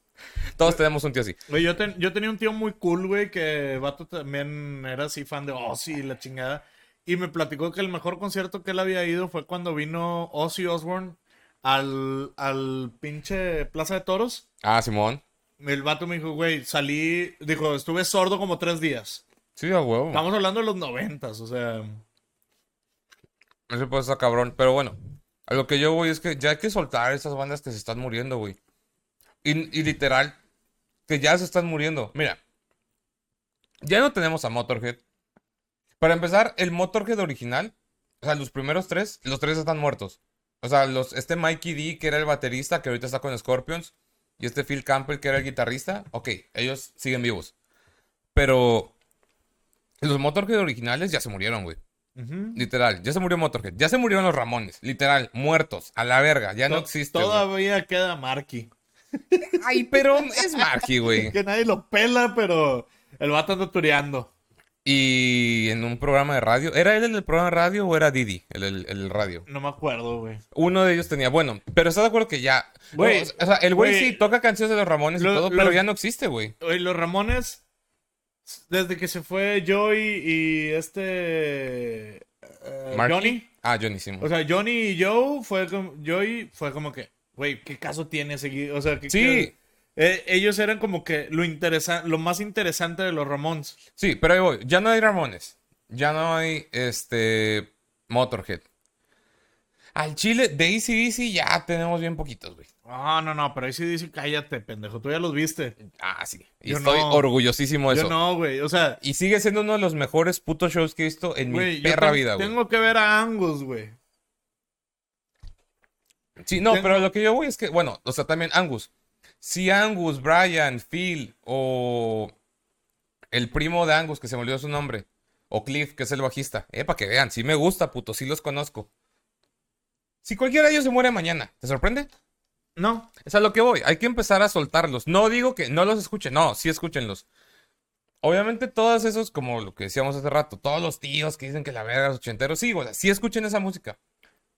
Todos tenemos un tío así. Güey, yo, ten- yo tenía un tío muy cool, güey, que vato también era así fan de Ozzy y la chingada. Y me platicó que el mejor concierto que él había ido fue cuando vino Ozzy Osbourne al, al pinche Plaza de Toros. Ah, Simón. El vato me dijo, güey, salí, dijo, estuve sordo como tres días. Sí, a huevo. Estamos hablando de los noventas, o sea... Ese pues está cabrón. Pero bueno, a lo que yo voy es que ya hay que soltar esas bandas que se están muriendo, güey. Y, y literal, que ya se están muriendo. Mira, ya no tenemos a Motorhead. Para empezar, el Motorhead original, o sea, los primeros tres, los tres están muertos. O sea, los, este Mikey D, que era el baterista, que ahorita está con Scorpions, y este Phil Campbell, que era el guitarrista, ok, ellos siguen vivos. Pero los Motorhead originales ya se murieron, güey. Literal, ya se murió Motorhead, ya se murieron los Ramones, literal, muertos, a la verga, ya no To- existe. güey. Todavía queda Marky. Ay, pero es Marky, güey. Que nadie lo pela, pero el vato anda tureando. Y en un programa de radio, ¿era él el del programa de radio o era Didi, el, el, el radio? No me acuerdo, güey. Uno de ellos tenía, bueno, pero ¿estás de acuerdo que ya? Güey, no, o sea, el güey güey. sí toca canciones de los Ramones y Lo- todo, pero ya no existe, güey. Oye, los Ramones, desde que se fue Joey y este... eh. Johnny. Ah, Johnny Simon. O sea, Johnny y Joe fue como... Joey fue como que... Güey, ¿qué caso tiene seguir? O sea, que... Sí. eh, ellos eran como que lo, interesa lo más interesante de los Ramones. Sí, pero ahí voy. Ya no hay Ramones. Ya no hay este Motorhead. Al Chile, de Easy Easy ya tenemos bien poquitos, güey. No, no, no, pero ahí sí dice cállate, pendejo. Tú ya los viste. Ah, sí. Y Yo estoy no. orgullosísimo de Yo eso. no, güey. O sea, Y sigue siendo uno de los mejores putos shows que he visto en mi yo perra vida, güey. tengo que ver a Angus, güey. Sí, no, tengo- pero lo que yo voy es que, bueno, o sea, también Angus. Si Angus, Brian, Phil o el primo de Angus, que se me olvidó su nombre, o Cliff, que es el bajista, eh, para que vean, sí me gusta, puto, sí los conozco. Si cualquiera de ellos se muere mañana, ¿te sorprende? No. Es a lo que voy, hay que empezar a soltarlos. No digo que no los escuchen, no, sí escúchenlos. Obviamente todos esos, como lo que decíamos hace rato, todos los tíos que dicen que la verga los ochenteros, sí, güey, sí escuchen esa música.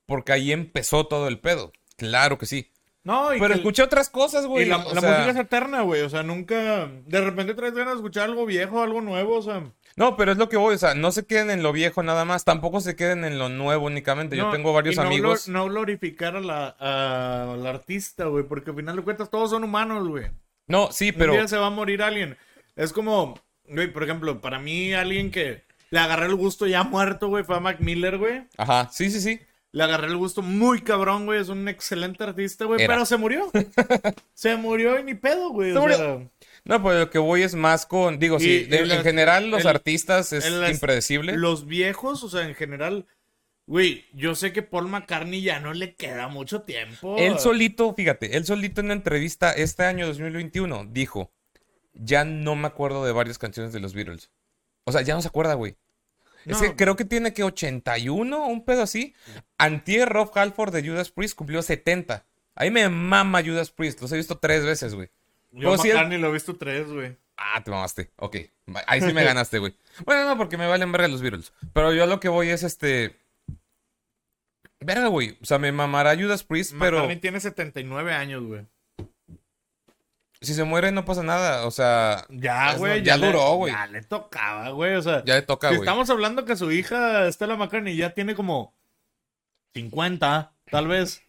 Porque ahí empezó todo el pedo. Claro que sí. No, y Pero que- escuché otras cosas, güey. Y la, o la sea, música es eterna, güey. O sea, nunca. De repente traes ganas de escuchar algo viejo, algo nuevo. O sea, No, pero es lo que voy, o sea, no se queden en lo viejo nada más, tampoco se queden en lo nuevo únicamente. Yo tengo varios y no amigos. glor- no glorificar a la, a- artista, güey. Porque al final de cuentas todos son humanos, güey. No, sí, Un pero. día se va a morir alguien. Es como, güey, por ejemplo, para mí alguien que le agarré el gusto ya muerto, güey, fue a Mac Miller, güey. Ajá, sí, sí, sí. Le agarré el gusto muy cabrón, güey. Es un excelente artista, güey. Pero se murió. se murió y ni pedo, güey. Se o murió. sea, No, pues lo que voy es más con. Digo, Y- sí, de- en general los el- artistas es las- impredecible. Los viejos, o sea, en general, güey, yo sé que Paul McCartney ya no le queda mucho tiempo. Él solito, fíjate, él solito en una entrevista este año 2021 dijo: Ya no me acuerdo de varias canciones de los Beatles. O sea, ya no se acuerda, güey. Es No. que creo que tiene que 81, un pedo así. Antier Rob Halford de Judas Priest cumplió 70. Ahí me mama Judas Priest, los he visto tres veces, güey. Yo Pues sí, él- McCartney lo he visto tres, güey. Ah, te mamaste. Ok. Ahí sí me ganaste, güey. Bueno, no, porque me valen verga los Beatles. Pero yo a lo que voy es este. Verga, güey. O sea, me mamará Judas Priest, pero McCartney tiene 79 años, güey. si se muere no pasa nada. O sea, Ya, güey. ya le- duró, güey. Ya le tocaba, güey. O sea, ya le toca, si güey. estamos hablando que su hija, Stella McCartney, ya tiene como 50, tal vez.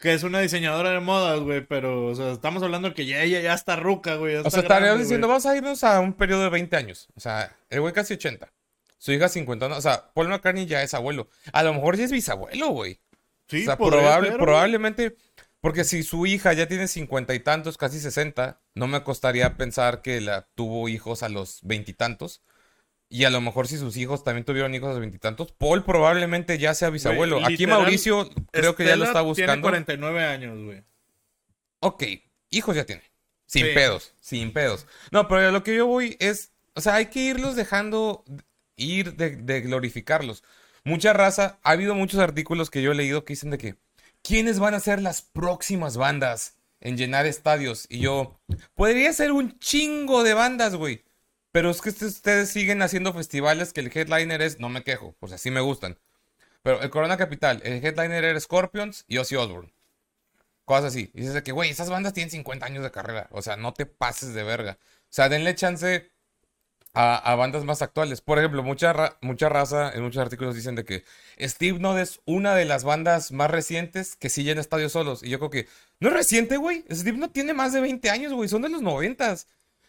Que es una diseñadora de modas, güey, pero, o sea, estamos hablando que ya ella ya está ruca, güey. O sea, estaríamos diciendo, vamos a irnos a un periodo de 20 años. O sea, el güey casi 80. Su hija 50. O sea, Paul McCartney ya es abuelo. A lo mejor ya es bisabuelo, güey. Sí, o sea, probable- ser, probablemente, porque si su hija ya tiene cincuenta y tantos, casi sesenta, no me costaría pensar que la tuvo hijos a los veintitantos. Y a lo mejor si sus hijos también tuvieron hijos los veintitantos, Paul probablemente ya sea bisabuelo. Aquí Mauricio creo que ya lo está Tiene buscando. 49 años, güey. Ok, hijos ya tiene. Sin Sí. pedos, sin pedos. No, pero a lo que yo voy es, o sea, hay que irlos dejando ir de, de glorificarlos. Mucha raza, ha habido muchos artículos que yo he leído que dicen de que, ¿quiénes van a ser las próximas bandas en llenar estadios? Y yo, podría ser un chingo de bandas, güey. Pero es que est- ustedes siguen haciendo festivales que el headliner es, no me quejo, o sea, sí me gustan. Pero el Corona Capital, el headliner era Scorpions y Ozzy Osbourne. Cosas así. Y dices que, güey, esas bandas tienen 50 años de carrera. O sea, no te pases de verga. O sea, denle chance a, bandas más actuales. Por ejemplo, mucha, mucha raza en muchos artículos dicen de que Steve Nod es una de las bandas más recientes que sí llena estadios solos. Y yo creo que, no es reciente, güey. Steve Nod tiene más de 20 años, güey. Son de los 90.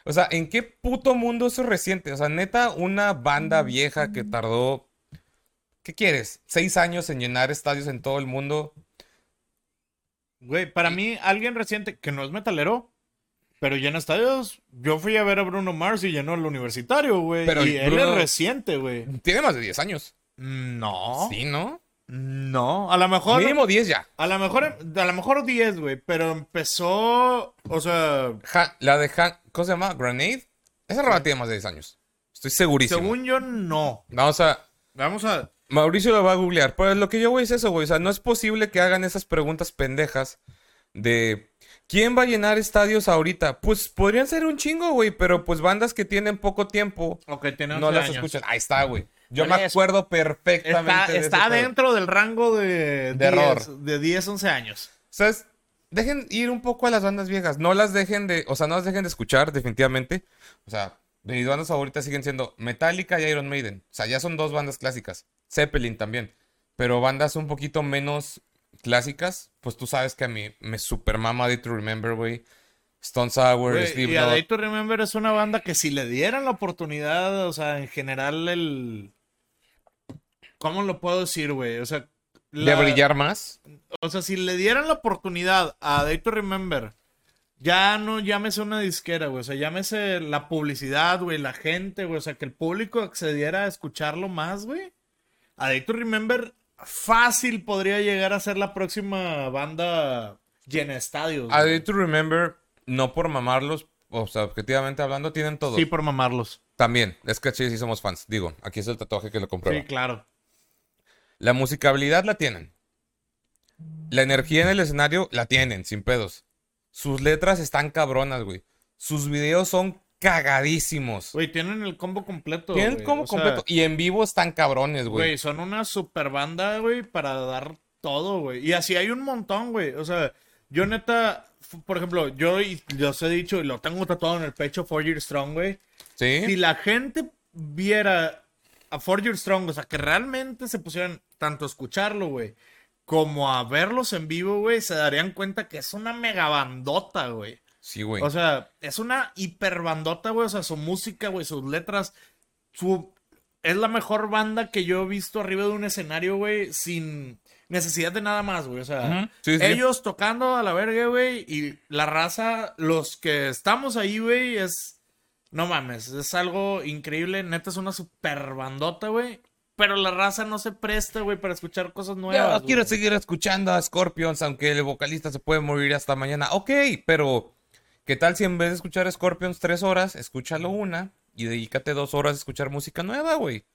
O sea, ¿en qué puto mundo eso es reciente? O sea, neta, una banda vieja que tardó, ¿qué quieres? Seis años en llenar estadios en todo el mundo. Güey, para mí, alguien reciente que no es metalero, pero llena estadios. Yo fui a ver a Bruno Mars y llenó el universitario, güey. Pero y él es reciente, güey. Tiene más de 10 años. No. Sí, ¿no? No. A lo mejor. Mínimo 10 ya. A lo mejor, a lo mejor 10, güey. Pero empezó. O sea, la de Han, ¿cómo se llama? Grenade. Esa rola tiene más de 10 años. Estoy segurísimo. según yo, no. Vamos a. Vamos a. Mauricio lo va a googlear. Pero lo que yo voy es eso, güey. O sea, no es posible que hagan esas preguntas pendejas de. ¿Quién va a llenar estadios ahorita? Pues podrían ser un chingo, güey. Pero pues bandas que tienen poco tiempo Ok, tiene 11 no las años. escuchan. Ahí está, güey. Yo ¿Cuál me acuerdo perfectamente. Está, de dentro del rango de, De error. 10, de 10, 11 años. ¿Sabes? Dejen ir un poco a las bandas viejas. No las dejen de. O sea, no las dejen de escuchar, definitivamente. O sea, mis bandas favoritas siguen siendo Metallica y Iron Maiden. O sea, ya son dos bandas clásicas. Zeppelin también. Pero bandas un poquito menos clásicas. Pues tú sabes que a mí me super mama Day to Remember, güey. Stone Sour, Güey, y Slipknot. a Day to Remember es una banda que si le dieran la oportunidad, o sea, en general el... ¿Cómo lo puedo decir, güey? O sea... De la- brillar más. O sea, si le dieran la oportunidad a Day to Remember, ya no llámese una disquera, güey. O sea, llámese la publicidad, güey, la gente, güey. O sea, que el público accediera a escucharlo más, güey. A Day to Remember, fácil podría llegar a ser la próxima banda llena de estadios. A. Day to Remember, no por mamarlos. O sea, objetivamente hablando, tienen todo. Sí, por mamarlos. También. Es que sí, sí somos fans. Digo, aquí es el tatuaje que lo comprueba. Sí, claro. La musicabilidad la tienen. La energía en el escenario la tienen, sin pedos. Sus letras están cabronas, güey. Sus videos son cagadísimos. Güey, tienen el combo completo. Tienen güey. como O sea, completo. Y en vivo están cabrones, güey. Güey, son una super banda, güey, para dar todo, güey. Y así hay un montón, güey. O sea, yo neta, por ejemplo, yo los he dicho y lo tengo tatuado en el pecho, Four Strong, güey. Si ¿Sí? la gente viera a Four Years Strong, o sea, que realmente se pusieran tanto a escucharlo, güey, como a verlos en vivo, güey, se darían cuenta que es una mega bandota, güey. Sí, güey. O sea, es una hiperbandota, güey. O sea, su música, güey, sus letras. Su... Es la mejor banda que yo he visto arriba de un escenario, güey, sin necesidad de nada más, güey. O sea, Ujú. Sí, sí. ellos tocando a la verga, güey, y la raza, los que estamos ahí, güey, es... No mames, es algo increíble. Neta, es una super bandota, güey. Pero la raza no se presta, güey, para escuchar cosas nuevas. Yo quiero güey. seguir escuchando a Scorpions, aunque el vocalista se puede morir hasta mañana. Ok, pero ¿qué tal si en vez de escuchar Scorpions tres horas, escúchalo una y dedícate dos horas a escuchar música nueva, güey?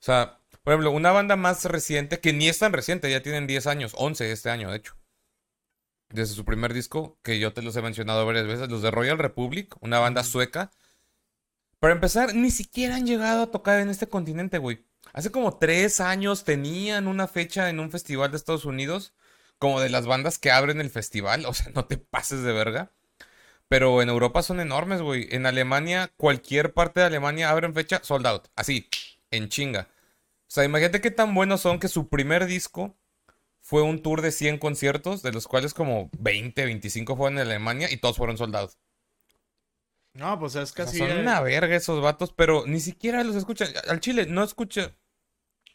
O sea, por ejemplo, una banda más reciente, que ni es tan reciente, ya tienen 10 años, 11 este año, de hecho. Desde su primer disco, que yo te los he mencionado varias veces, los de Royal Republic, una banda sueca. Para empezar, ni siquiera han llegado a tocar en este continente, güey. Hace como tres años tenían una fecha en un festival de Estados Unidos, como de las bandas que abren el festival, o sea, no te pases de verga. Pero en Europa son enormes, güey. En Alemania, cualquier parte de Alemania abren fecha sold out, así, en chinga. O sea, imagínate qué tan buenos son que su primer disco fue un tour de 100 conciertos, de los cuales como 20, 25 fueron en Alemania y todos fueron soldados. No, pues es O sea, casi. son eh, una verga esos vatos, pero ni siquiera los escuchan. Al chile no escucha.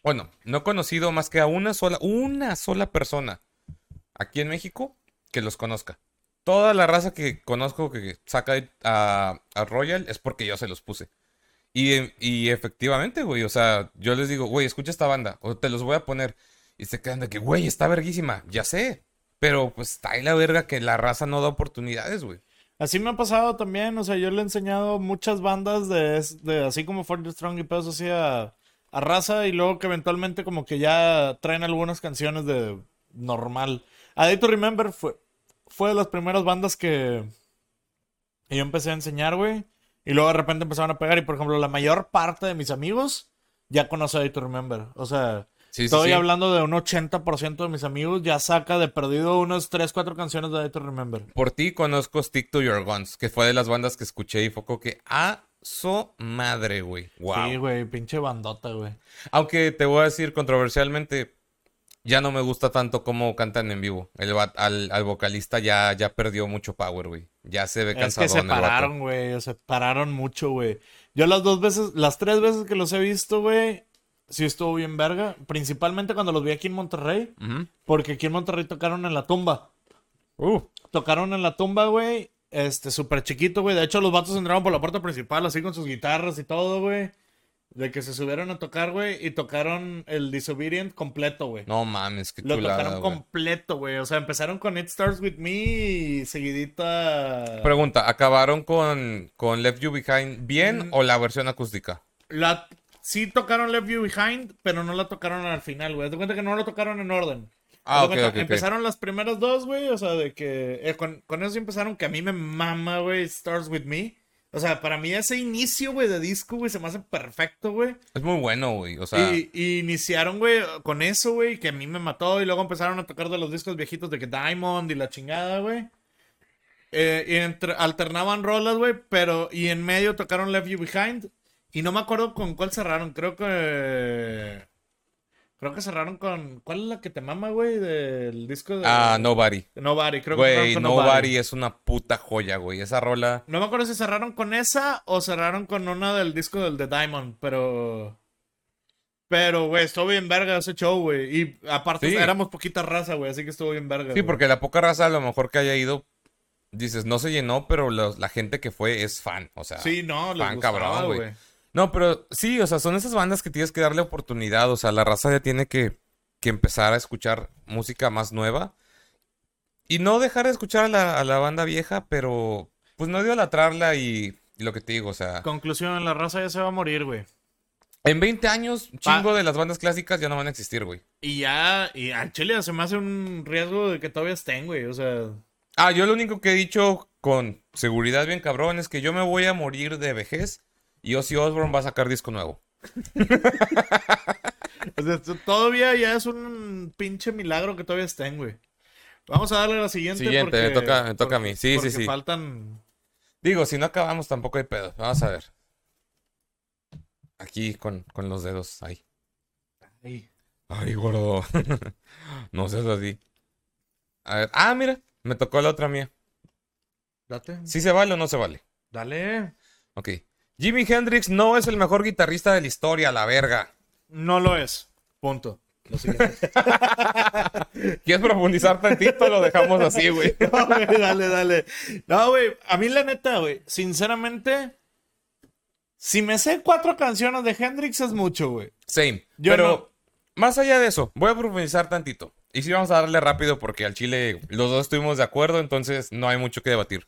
Bueno, no he conocido más que a una sola, una sola persona aquí en México que los conozca. Toda la raza que conozco que saca a, a Royal es porque yo se los puse. Y, y efectivamente, güey, o sea, yo les digo, güey, escucha esta banda, o te los voy a poner. Y se quedan de que, güey, está verguísima, ya sé. Pero pues está ahí la verga que la raza no da oportunidades, güey. Así me ha pasado también, o sea, yo le he enseñado muchas bandas de, de así como Fort Strong y pedos así a, a raza y luego que eventualmente como que ya traen algunas canciones de normal. A Day to Remember fue, fue de las primeras bandas que yo empecé a enseñar, güey, y luego de repente empezaron a pegar y por ejemplo la mayor parte de mis amigos ya conoce a Day to Remember, o sea... Sí, Estoy sí. hablando de un 80% de mis amigos ya saca de perdido unas 3, 4 canciones de Day to Remember. Por ti conozco Stick to Your Guns, que fue de las bandas que escuché y fue como que, ah, so madre, güey. Wow. Sí, güey, pinche bandota, güey. Aunque te voy a decir controversialmente, ya no me gusta tanto cómo cantan en vivo. El al, al vocalista ya, ya perdió mucho power, güey. Ya se ve Es cansado. que se pararon, güey, se pararon mucho, güey. Yo las dos veces, las tres veces que los he visto, güey, sí estuvo bien verga. Principalmente cuando los vi aquí en Monterrey, porque aquí en Monterrey tocaron en la tumba. Uh, Tocaron en la tumba, güey, este, súper chiquito, güey. De hecho, los vatos entraron por la puerta principal, así con sus guitarras y todo, güey. De que se subieron a tocar, güey, y tocaron el Disobedient completo, güey. no mames, qué Lo chulada, tocaron completo, güey. O sea, empezaron con It Starts With Me y seguidita... Pregunta, ¿acabaron con, con Left You Behind bien Mm. o la versión acústica? La, sí tocaron Left You Behind, pero no la tocaron al final, güey. De cuenta que no la tocaron en orden. Ah, Haz de ok, cuenta, ok, ok. Empezaron las primeras dos, güey. O sea, de que. eh, con, con eso sí empezaron que a mí me mama, güey. Stars With Me. O sea, para mí ese inicio, güey, de disco, güey, se me hace perfecto, güey. Es muy bueno, güey. O sea, Y, y iniciaron, güey, con eso, güey, que a mí me mató. Y luego empezaron a tocar de los discos viejitos de que Diamond y la chingada, güey. Eh, y entre- alternaban rolas, güey, pero. Y en medio tocaron Left You Behind. Y no me acuerdo con cuál cerraron. Creo que. Creo que cerraron con. ¿Cuál es la que te mama, güey? Del disco de. ah, Nobody. Nobody. Creo que cerraron Güey, con Nobody es una puta joya, güey. Esa rola. No me acuerdo si cerraron con esa o cerraron con una del disco del de Diamond, pero. Pero, güey, estuvo bien verga ese show, güey. Y aparte Sí. éramos poquita raza, güey, así que estuvo bien verga. Sí, güey. porque la poca raza a lo mejor que haya ido, dices, no se llenó, pero los- la gente que fue es fan. O sea, Sí, no, fan gustaba, cabrón, güey. güey. No, pero sí, o sea, son esas bandas que tienes que darle oportunidad. O sea, la raza ya tiene que, que empezar a escuchar música más nueva. Y no dejar de escuchar a la, a la banda vieja, pero pues no idolatrarla y, y lo que te digo, o sea, Conclusión, la raza ya se va a morir, güey. en 20 años, chingo de las bandas clásicas ya no van a existir, güey. Y ya, y al Chile se me hace un riesgo de que todavía estén, güey. O sea, Ah, yo lo único que he dicho con seguridad bien cabrón es que yo me voy a morir de vejez y Ozzy Osbourne va a sacar disco nuevo. o sea, todavía ya es un pinche milagro que todavía estén, güey. Vamos a darle a la siguiente. Siguiente, porque- me toca- me toca a mí. Sí, sí, sí. faltan. Digo, si no acabamos tampoco hay pedo. Vamos a ver. Aquí con, con los dedos, ahí. Ay, Ay, gordo. no seas así. A ver. Ah, mira, me tocó la otra mía. date. ¿Sí se vale o no se vale? Dale. Ok. Jimi Hendrix no es el mejor guitarrista de la historia, la verga. No lo es. Punto. Lo. ¿Quieres profundizar tantito? Lo dejamos así, güey. No, güey, dale, dale. No, güey, a mí la neta, güey, sinceramente, si me sé cuatro canciones de Hendrix es mucho, güey. Same. Yo Pero no. más allá de eso, voy a profundizar tantito. Y sí vamos a darle rápido porque al chile los dos estuvimos de acuerdo, entonces no hay mucho que debatir.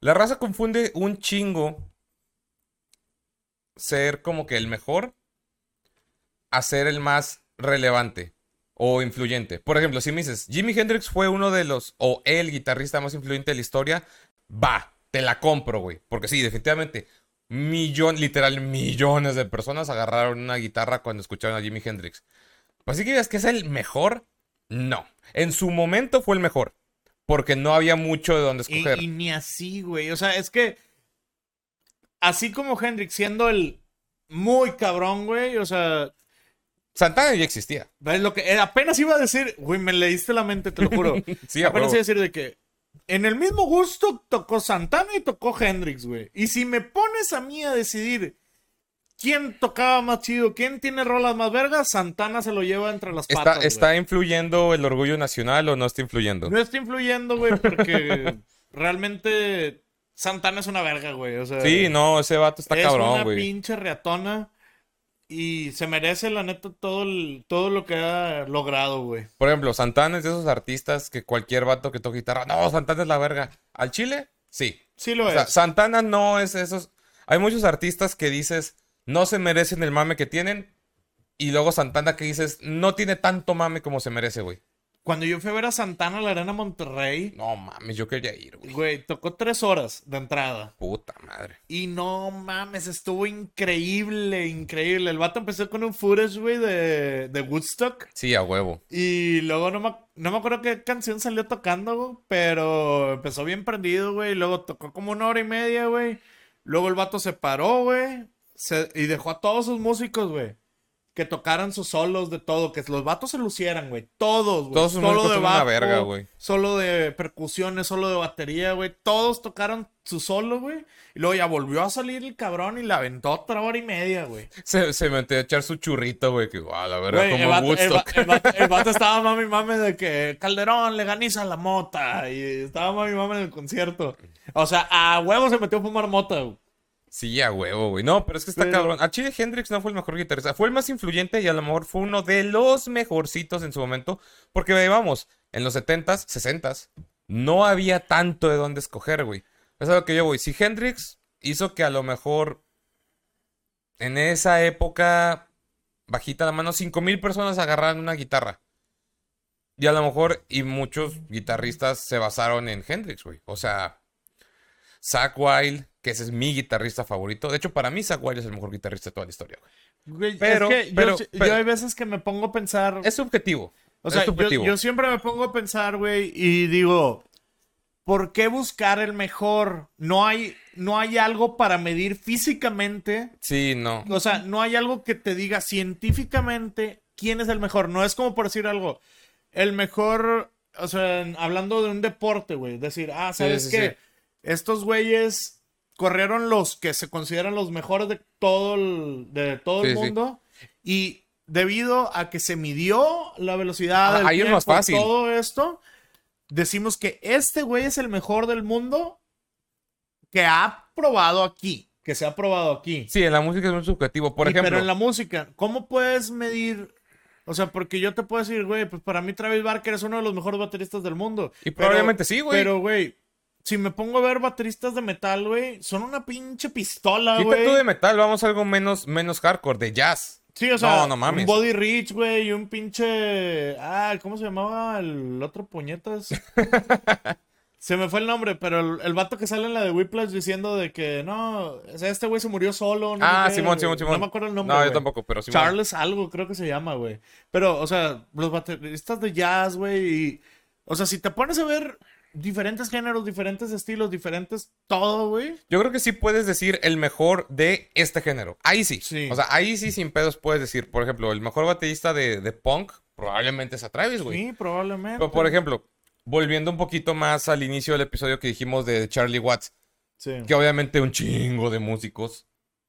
La raza confunde un chingo ser como que el mejor a ser el más relevante o influyente. Por ejemplo, si me dices, Jimi Hendrix fue uno de los, o el guitarrista más influyente de la historia, va, te la compro, güey. Porque sí, definitivamente, millón, literal, millones de personas agarraron una guitarra cuando escucharon a Jimi Hendrix. Pues sí que digas que es el mejor, no. En su momento fue el mejor, porque no había mucho de donde Y, escoger. y ni así, güey. O sea, es que así como Hendrix siendo el muy cabrón, güey, o sea, Santana ya existía. ¿Ves lo que eh, apenas iba a decir? Güey, me leíste la mente, te lo juro. Sí, apenas iba a decir de que en el mismo gusto tocó Santana y tocó Hendrix, güey. Y si me pones a mí a decidir quién tocaba más chido, quién tiene rolas más vergas, Santana se lo lleva entre las ¿Está, patas. ¿Está influyendo el orgullo nacional o no está influyendo? No está influyendo, güey, porque realmente Santana es una verga, güey. O sea, Sí, no, ese vato está es cabrón, una güey. pinche reatona. Y se merece, la neta, todo, el- todo lo que ha logrado, güey. Por ejemplo, Santana es de esos artistas que cualquier vato que toque guitarra, no, Santana es la verga. ¿Al chile? Sí. Sí lo O sea, es. Santana no es esos. Hay muchos artistas que dices no se merecen el mame que tienen. Y luego Santana que dices no tiene tanto mame como se merece, güey. Cuando yo fui a ver a Santana a la Arena Monterrey, No mames, yo quería ir, güey. güey, tocó tres horas de entrada. Puta madre. Y no mames, estuvo increíble, increíble. El vato empezó con un footage, güey, de, de Woodstock. Sí, a huevo. Y luego no me, no me acuerdo qué canción salió tocando, güey, pero empezó bien prendido, güey. Luego tocó como una hora y media, güey. Luego el vato se paró, güey. se- y dejó a todos sus músicos, güey. Que tocaran sus solos de todo. Que los vatos se lucieran, güey. Todos, güey. Todos Solo de bajo, verga, güey. Solo de percusiones, solo de batería, güey. Todos tocaron su solo, güey. Y luego ya volvió a salir el cabrón y la aventó otra hora y media, güey. Se, se metió a echar su churrito, güey. Que, a la verga, Güey, el, como vato, el, va- el vato- el vato estaba mami mame de que Calderón legaliza la mota. Y estaba mami mame en el concierto. O sea, a huevo se metió a fumar mota, güey. Sí, a huevo, güey. No, pero es que está Pero- cabrón. A Chile Hendrix no fue el mejor guitarrista. Fue el más influyente y a lo mejor fue uno de los mejorcitos en su momento. Porque, vamos, en los 70s, 60s, no había tanto de dónde escoger, güey. Es a lo que yo voy. Si Hendrix hizo que a lo mejor en esa época, bajita la mano, 5000 personas agarraran una guitarra. Y a lo mejor, y muchos guitarristas se basaron en Hendrix, güey. O sea, Zach Wild, que ese es mi guitarrista favorito. De hecho, para mí, Zach Wild es el mejor guitarrista de toda la historia, güey. Pero- es que yo, pero- yo hay veces que me pongo a pensar. Es subjetivo. o sea, es subjetivo. yo siempre me pongo a pensar, güey, y digo. ¿Por qué buscar el mejor? No hay, no hay algo para medir físicamente Sí, no. O sea, no hay algo que te diga científicamente quién es el mejor. No es como por decir algo. El mejor, o sea, hablando de un deporte, güey. Decir, ah, ¿sabes sí, qué? sí. Estos güeyes corrieron los que se consideran los mejores de todo el, de todo el Sí, sí. mundo. Y debido a que se midió la velocidad Ah, del tiempo, fácil. todo esto, decimos que este güey es el mejor del mundo que ha probado aquí. Que se ha probado aquí. Sí, en la música es muy subjetivo. Por Y- ejemplo, Pero en la música, ¿cómo puedes medir? O sea, porque yo te puedo decir, güey, pues para mí Travis Barker es uno de los mejores bateristas del mundo. Y Pero- probablemente sí, güey. Pero, güey, si me pongo a ver bateristas de metal, güey, son una pinche pistola, quita güey. tú de metal, vamos a algo menos, menos hardcore, de jazz. Sí, o sea, No, no mames. un Body Rich, güey, y un pinche... Ah, ¿cómo se llamaba el otro puñetas? se me fue el nombre, pero el, el vato que sale en la de Whiplash diciendo de que no, o sea, este güey se murió solo. no ah, qué, Simón, Simón, Simón. No me acuerdo el nombre. No, yo güey. tampoco, pero Simón. Charles algo, creo que se llama, güey. Pero, o sea, los bateristas de jazz, güey, y... O sea, si te pones a ver diferentes géneros, diferentes estilos, diferentes todo, güey. Yo creo que sí puedes decir el mejor de este género. Ahí sí. Sí. O sea, ahí sí sin pedos puedes decir. Por ejemplo, el mejor baterista de, de punk probablemente es a Travis, güey. Sí, probablemente. Pero, por ejemplo, volviendo un poquito más al inicio del episodio que dijimos de Charlie Watts, Sí. que obviamente un chingo de músicos.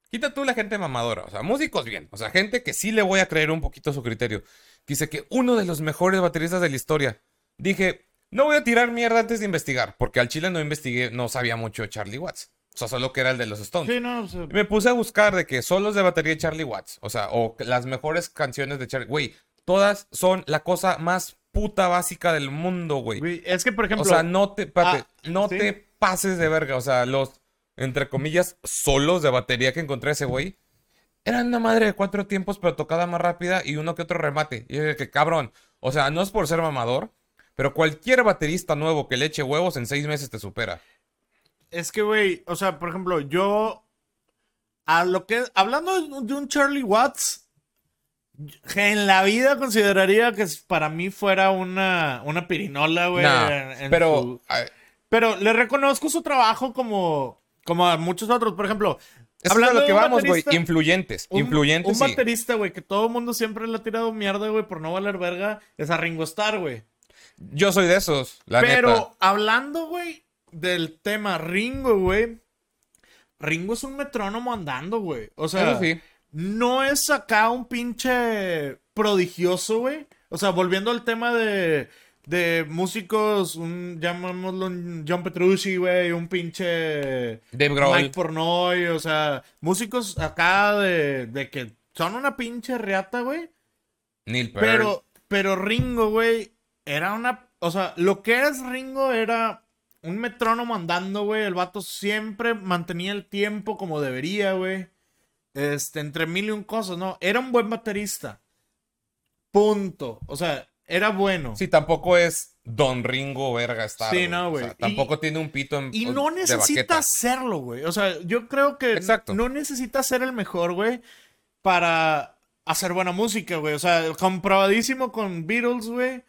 Quita tú la gente mamadora, o sea, músicos bien, o sea, gente que sí le voy a creer un poquito su criterio. Dice que uno de los mejores bateristas de la historia. Dije, no voy a tirar mierda antes de investigar, porque al chile no investigué, no sabía mucho de Charlie Watts. O sea, solo que era el de los Stones. Sí, no, Me puse a buscar de que solos de batería de Charlie Watts, o sea, o las mejores canciones de Charlie. Güey, todas son la cosa más puta básica del mundo, güey. güey, es que, por ejemplo... O sea, no te, espérate, Ah, no sí. te pases de verga. O sea, los, entre comillas, solos de batería que encontré ese güey, eran una madre de cuatro tiempos, pero tocada más rápida y uno que otro remate. Y es que cabrón. O sea, no es por ser mamador, pero cualquier baterista nuevo que le eche huevos en seis meses te supera. Es que, güey, o sea, por ejemplo, yo. A lo que. Hablando de un- de Charlie Watts. En la vida consideraría que para mí fuera una, una pirinola, güey. Nah, pero su- Pero le reconozco su trabajo como, como a muchos otros. Por ejemplo, Hablando a lo de que vamos, güey. Influyentes. Un, influyentes, un baterista, güey, que todo el mundo siempre le ha tirado mierda, güey, por no valer verga, es a Ringo Starr, güey. Yo soy de esos, la Pero neta. hablando, güey, del tema Ringo, güey. Ringo es un metrónomo andando, güey. O sea, sí. no es acá un pinche prodigioso, güey. O sea, volviendo al tema de, de músicos, un, llamémoslo un John Petrucci, güey, un pinche Dave Grohl. Mike Pornoy, o sea, músicos acá de, de que son una pinche reata, güey. Neil Peart. Pero, pero Ringo, güey, era una. O sea, lo que es Ringo era un metrónomo andando, güey. El vato siempre mantenía el tiempo como debería, güey. Este, entre mil y un cosas, ¿no? Era un buen baterista. Punto. O sea, era bueno. Sí, tampoco es Don Ringo Verga Star. Sí, no, güey. O sea, tampoco Y- tiene un pito en Y no necesita serlo, güey. O sea, yo creo que Exacto. no necesita ser el mejor, güey, para hacer buena música, güey. O sea, comprobadísimo con Beatles, güey,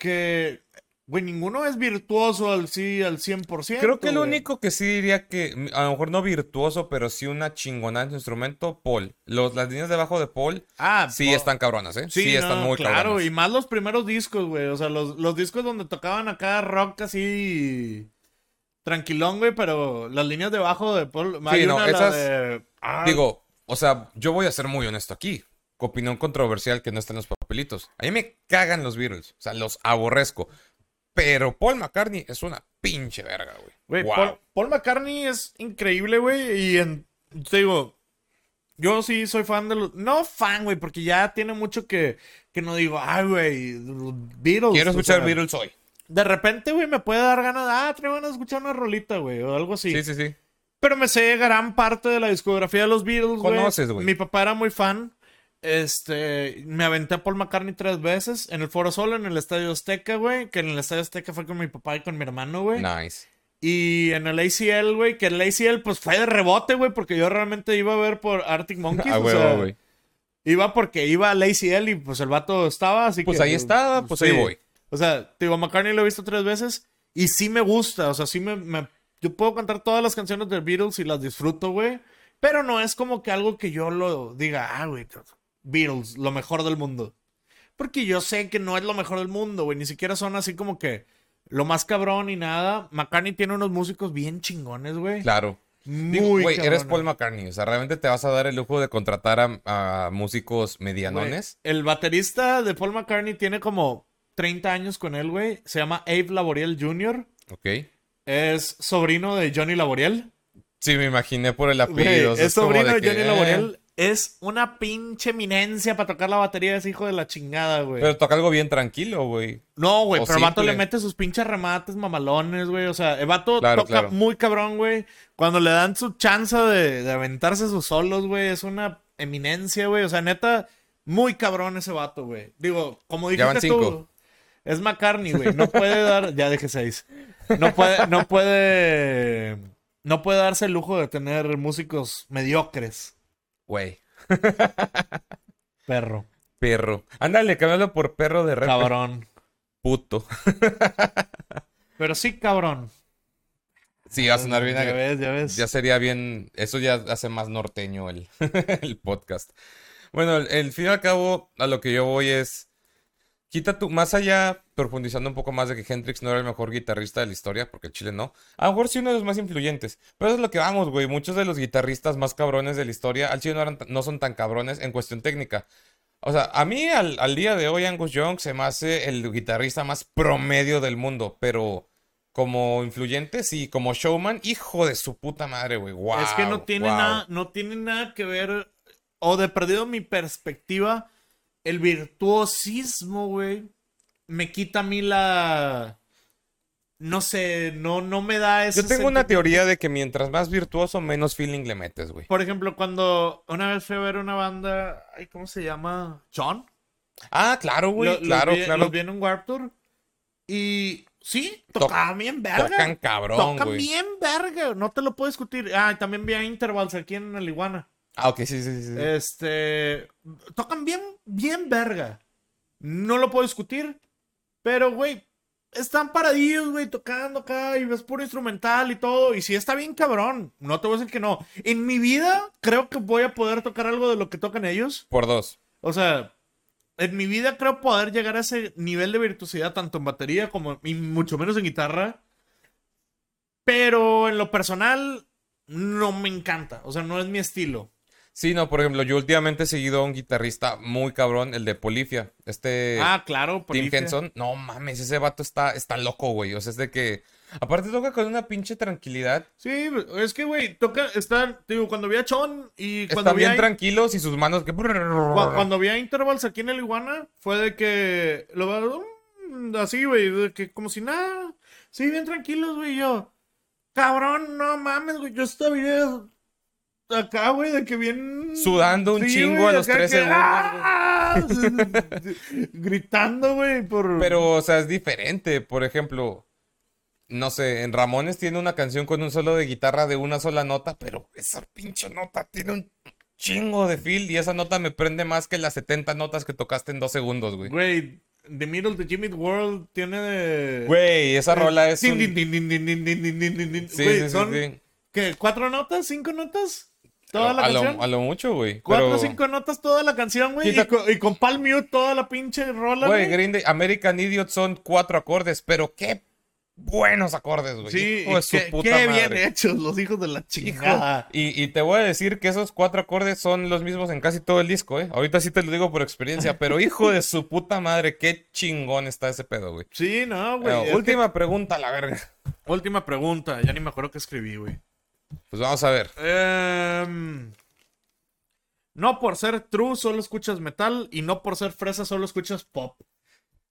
que, güey, ninguno es virtuoso al, sí, al 100%. Creo que el único que sí diría que, a lo mejor no virtuoso, pero sí una chingonada en su instrumento, Paul. Los, las líneas debajo de Paul Ah, sí están cabronas, ¿eh? Sí, Sí, están muy claro, cabronas. y más los primeros discos, güey. O sea, los, los discos donde tocaban acá rock así tranquilón, güey, pero las líneas debajo de Paul. hay no, una, la esas- de- ah, Digo, o sea, yo voy a ser muy honesto aquí. Opinión controversial que no está en los papelitos. A mí me cagan los Beatles. O sea, los aborrezco. Pero Paul McCartney es una pinche verga, güey. Güey, Wow. Paul, Paul McCartney es increíble, güey. Y en, te digo, yo sí soy fan de los. No fan, güey, porque ya tiene mucho que, que no digo, ay, güey, Beatles. Quiero o escuchar sea, Beatles hoy. De repente, güey, me puede dar ganas de, ah, traigo ganas de escuchar una rolita, güey, o algo así. Sí, sí, sí. Pero me sé gran parte de la discografía de los Beatles, güey. Conoces, güey. Mi papá era muy fan. Este, me aventé a Paul McCartney tres veces en el Foro Solo, en el Estadio Azteca, güey. Que en el Estadio Azteca fue con mi papá y con mi hermano, güey. Nice. Y en el ACL, güey, que el ACL pues fue de rebote, güey, porque yo realmente iba a ver por Arctic Monkeys. A o huevo, sea, güey. Iba porque iba al ACL y pues el vato estaba, así Pues que. ahí estaba, pues ahí voy. O sea, digo, McCartney lo he visto tres veces y sí me gusta, o sea, sí me, me- Yo puedo cantar todas las canciones de Beatles y las disfruto, güey. Pero no es como que algo que yo lo diga, ah, güey, Beatles, lo mejor del mundo. Porque yo sé que no es lo mejor del mundo, güey. Ni siquiera son así como que lo más cabrón ni nada. McCartney tiene unos músicos bien chingones, güey. Claro. Muy güey, eres. Paul McCartney. O sea, realmente te vas a dar el lujo de contratar a, a músicos medianones. El baterista de Paul McCartney tiene como 30 años con él, güey. Se llama Abe Laboriel Jr. Ok. Es sobrino de Johnny Laboriel. Sí, me imaginé por el apellido. sea, es sobrino de, que, Johnny eh, Laboriel. Es una pinche eminencia para tocar la batería de ese hijo de la chingada, güey. Pero toca algo bien tranquilo, güey. No, güey, pero el vato le mete sus pinches remates mamalones, güey. O sea, el vato Claro, toca claro. muy cabrón, güey. Cuando le dan su chance de, de aventarse sus solos, güey, es una eminencia, güey. O sea, neta, muy cabrón ese vato, güey. Digo, como dijiste tú, es McCartney, güey. No puede dar, ya dejé seis. No puede, no puede, no puede darse el lujo de tener músicos mediocres, Güey. perro, Perro. Ándale, cámbialo por perro de rap. cabrón. Puto. Pero sí, cabrón. Sí, va a sonar bien. Ya ves, ya ves. Ya sería bien. Eso ya hace más norteño el, el podcast. Bueno, el, el fin y al cabo, a lo que yo voy es. Quita tu. Más allá, profundizando un poco más de que Hendrix no era el mejor guitarrista de la historia, porque el Chile no. A lo mejor sí uno de los más influyentes. Pero eso es lo que vamos, güey. Muchos de los guitarristas más cabrones de la historia, al Chile no, eran- no son tan cabrones en cuestión técnica. O sea, a mí al, al día de hoy Angus Young se me hace el guitarrista más promedio del mundo, pero como influyente, sí, como showman, hijo de su puta madre, güey. Wow, es que no tiene wow. nada, no tiene nada que ver, o de perdido mi perspectiva, el virtuosismo, güey, me quita a mí la, no sé, no, no me da ese Yo tengo una teoría de que mientras más virtuoso, menos feeling le metes, güey. Por ejemplo, cuando una vez fui a ver una banda, ay, ¿cómo se llama? John. Ah, claro, güey, Lo- los claro, vi- claro. Los vi en un Warp Tour. Y sí, tocaban bien verga. Tocan cabrón, Tocan güey. bien verga. No te lo puedo discutir. Ah, y también vi a Intervals aquí en el Iguana. Ah, ok, sí, sí, sí. Este. Tocan bien, bien verga. No lo puedo discutir. Pero, güey. están paradillos, güey, tocando acá y ves puro instrumental y todo. Y sí está bien cabrón. No te voy a decir que no. En mi vida creo que voy a poder tocar algo de lo que tocan ellos. Por dos. O sea, en mi vida creo poder llegar a ese nivel de virtuosidad tanto en batería como y mucho menos en guitarra. Pero en lo personal no me encanta. O sea, no es mi estilo. Sí, no, por ejemplo, yo últimamente he seguido a un guitarrista muy cabrón, el de Polifia. Este. Ah, claro, Tim Polifia. Henson. No mames, ese vato está, está loco, güey. O sea, es de que. Aparte toca con una pinche tranquilidad. Sí, es que, güey, toca, está, digo, cuando vi a Chon y cuando Están vi bien a, tranquilos y sus manos que. cu- cuando vi a Intervals aquí en el Iguana, fue de que, lo va- mm, así, güey, de que como si nada, sí, bien tranquilos, güey, yo, cabrón, no mames, güey, yo estaba acá, güey, de que bien. Sudando un ¡ah! sí, chingo a los tres que... segundos. ¡Ah! Gritando, güey, por. Pero, o sea, es diferente. Por ejemplo, no sé, en Ramones tiene una canción con un solo de guitarra de una sola nota, pero esa pinche nota tiene un chingo de feel y esa nota me prende más que las 70 notas que tocaste en dos segundos, güey. Güey, The Middle de Jimmy World tiene de... Güey, esa rola es un... Sí, sí, sí. ¿Cuatro notas? ¿Cinco notas? Toda la a, canción. lo, a lo mucho, güey. Cuatro o Pero, cinco notas toda la canción, güey. Quita- Y, con- y con Palm Mute toda la pinche rola, güey, güey. Green Day, American Idiot son cuatro acordes, pero qué buenos acordes, güey. Sí, Hijo de su qué, puta qué bien hechos, los hijos de la chingada. Y, y te voy a decir que esos cuatro acordes son los mismos en casi todo el disco, ¿eh? Ahorita sí te lo digo por experiencia, pero hijo de su puta madre, qué chingón está ese pedo, güey. Sí, no, güey. Eh, que- última pregunta, la verga. última pregunta. Ya ni me acuerdo qué escribí, güey. Pues vamos a ver. Em, no por ser true solo escuchas metal y no por ser fresa solo escuchas pop.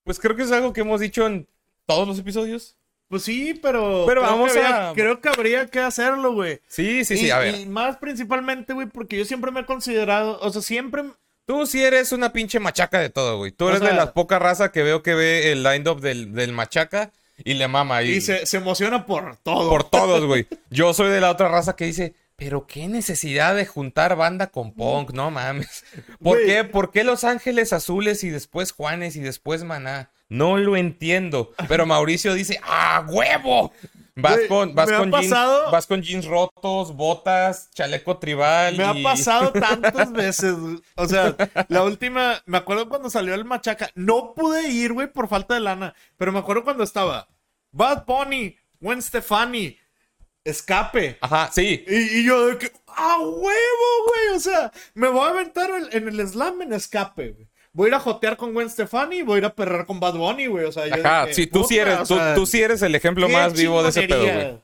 Pues creo que es algo que hemos dicho en todos los episodios. Pues sí, pero. Pero creo vamos que habría- a- Creo que habría que hacerlo, güey. Sí, sí, y, sí, a ver. y más principalmente, güey, porque yo siempre me he considerado. O sea, siempre. Tú sí eres una pinche machaca de todo, güey. Tú O eres de las pocas razas que veo que ve el line-up del, del machaca y le mama. Y, Y se, se emociona por todo. Por todos, güey. Yo soy de la otra raza que dice, pero qué necesidad de juntar banda con punk, no mames. ¿Por qué? ¿Por qué Los Ángeles Azules y después Juanes y después Maná? No lo entiendo. Pero Mauricio dice, ¡ah, huevo! Vas Güey, con, vas me ha con jeans, pasado- vas con jeans rotos, botas, chaleco tribal. Me ha y- pasado tantas veces. güey. O sea, la última, me acuerdo cuando salió el Machaca. No pude ir, güey, por falta de lana. Pero me acuerdo cuando estaba Bad Bunny, Gwen Stefani, Escape. Ajá, sí. Y, y yo de que, ¡ah, huevo, güey! O sea, me voy a aventar el- en el slam en Escape, güey. Voy a ir a jotear con Gwen Stefani y voy a ir a perrar con Bad Bunny, güey. O sea, yo Ajá, dije, sí, tú sí eres, o sea, tú sí eres el ejemplo más vivo de ese pedo, güey.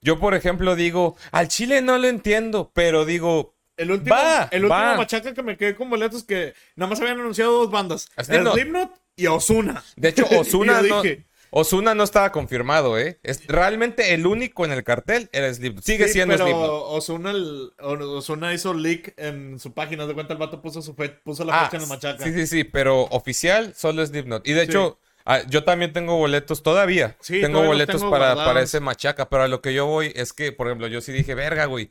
Yo, por ejemplo, digo, al chile no lo entiendo, pero digo, El último, Va, el último va. machaca que me quedé con boletos que nada más habían anunciado dos bandas. Slipknot. Y Osuna. De hecho, Osuna no, dije, Osuna no estaba confirmado, ¿eh? Es, realmente el único en el cartel era Slipknot. Sigue sí, siendo pero Slipknot. Osuna, el- Ozuna hizo leak en su página. De cuenta, el vato puso, su fe- puso la Ah, fecha en el machaca. sí, sí, sí, pero oficial solo Slipknot. Y de Sí. hecho, ah, yo también tengo boletos todavía. Sí, tengo todavía boletos tengo para, para ese machaca, pero a lo que yo voy es que, por ejemplo, yo sí dije, verga, güey.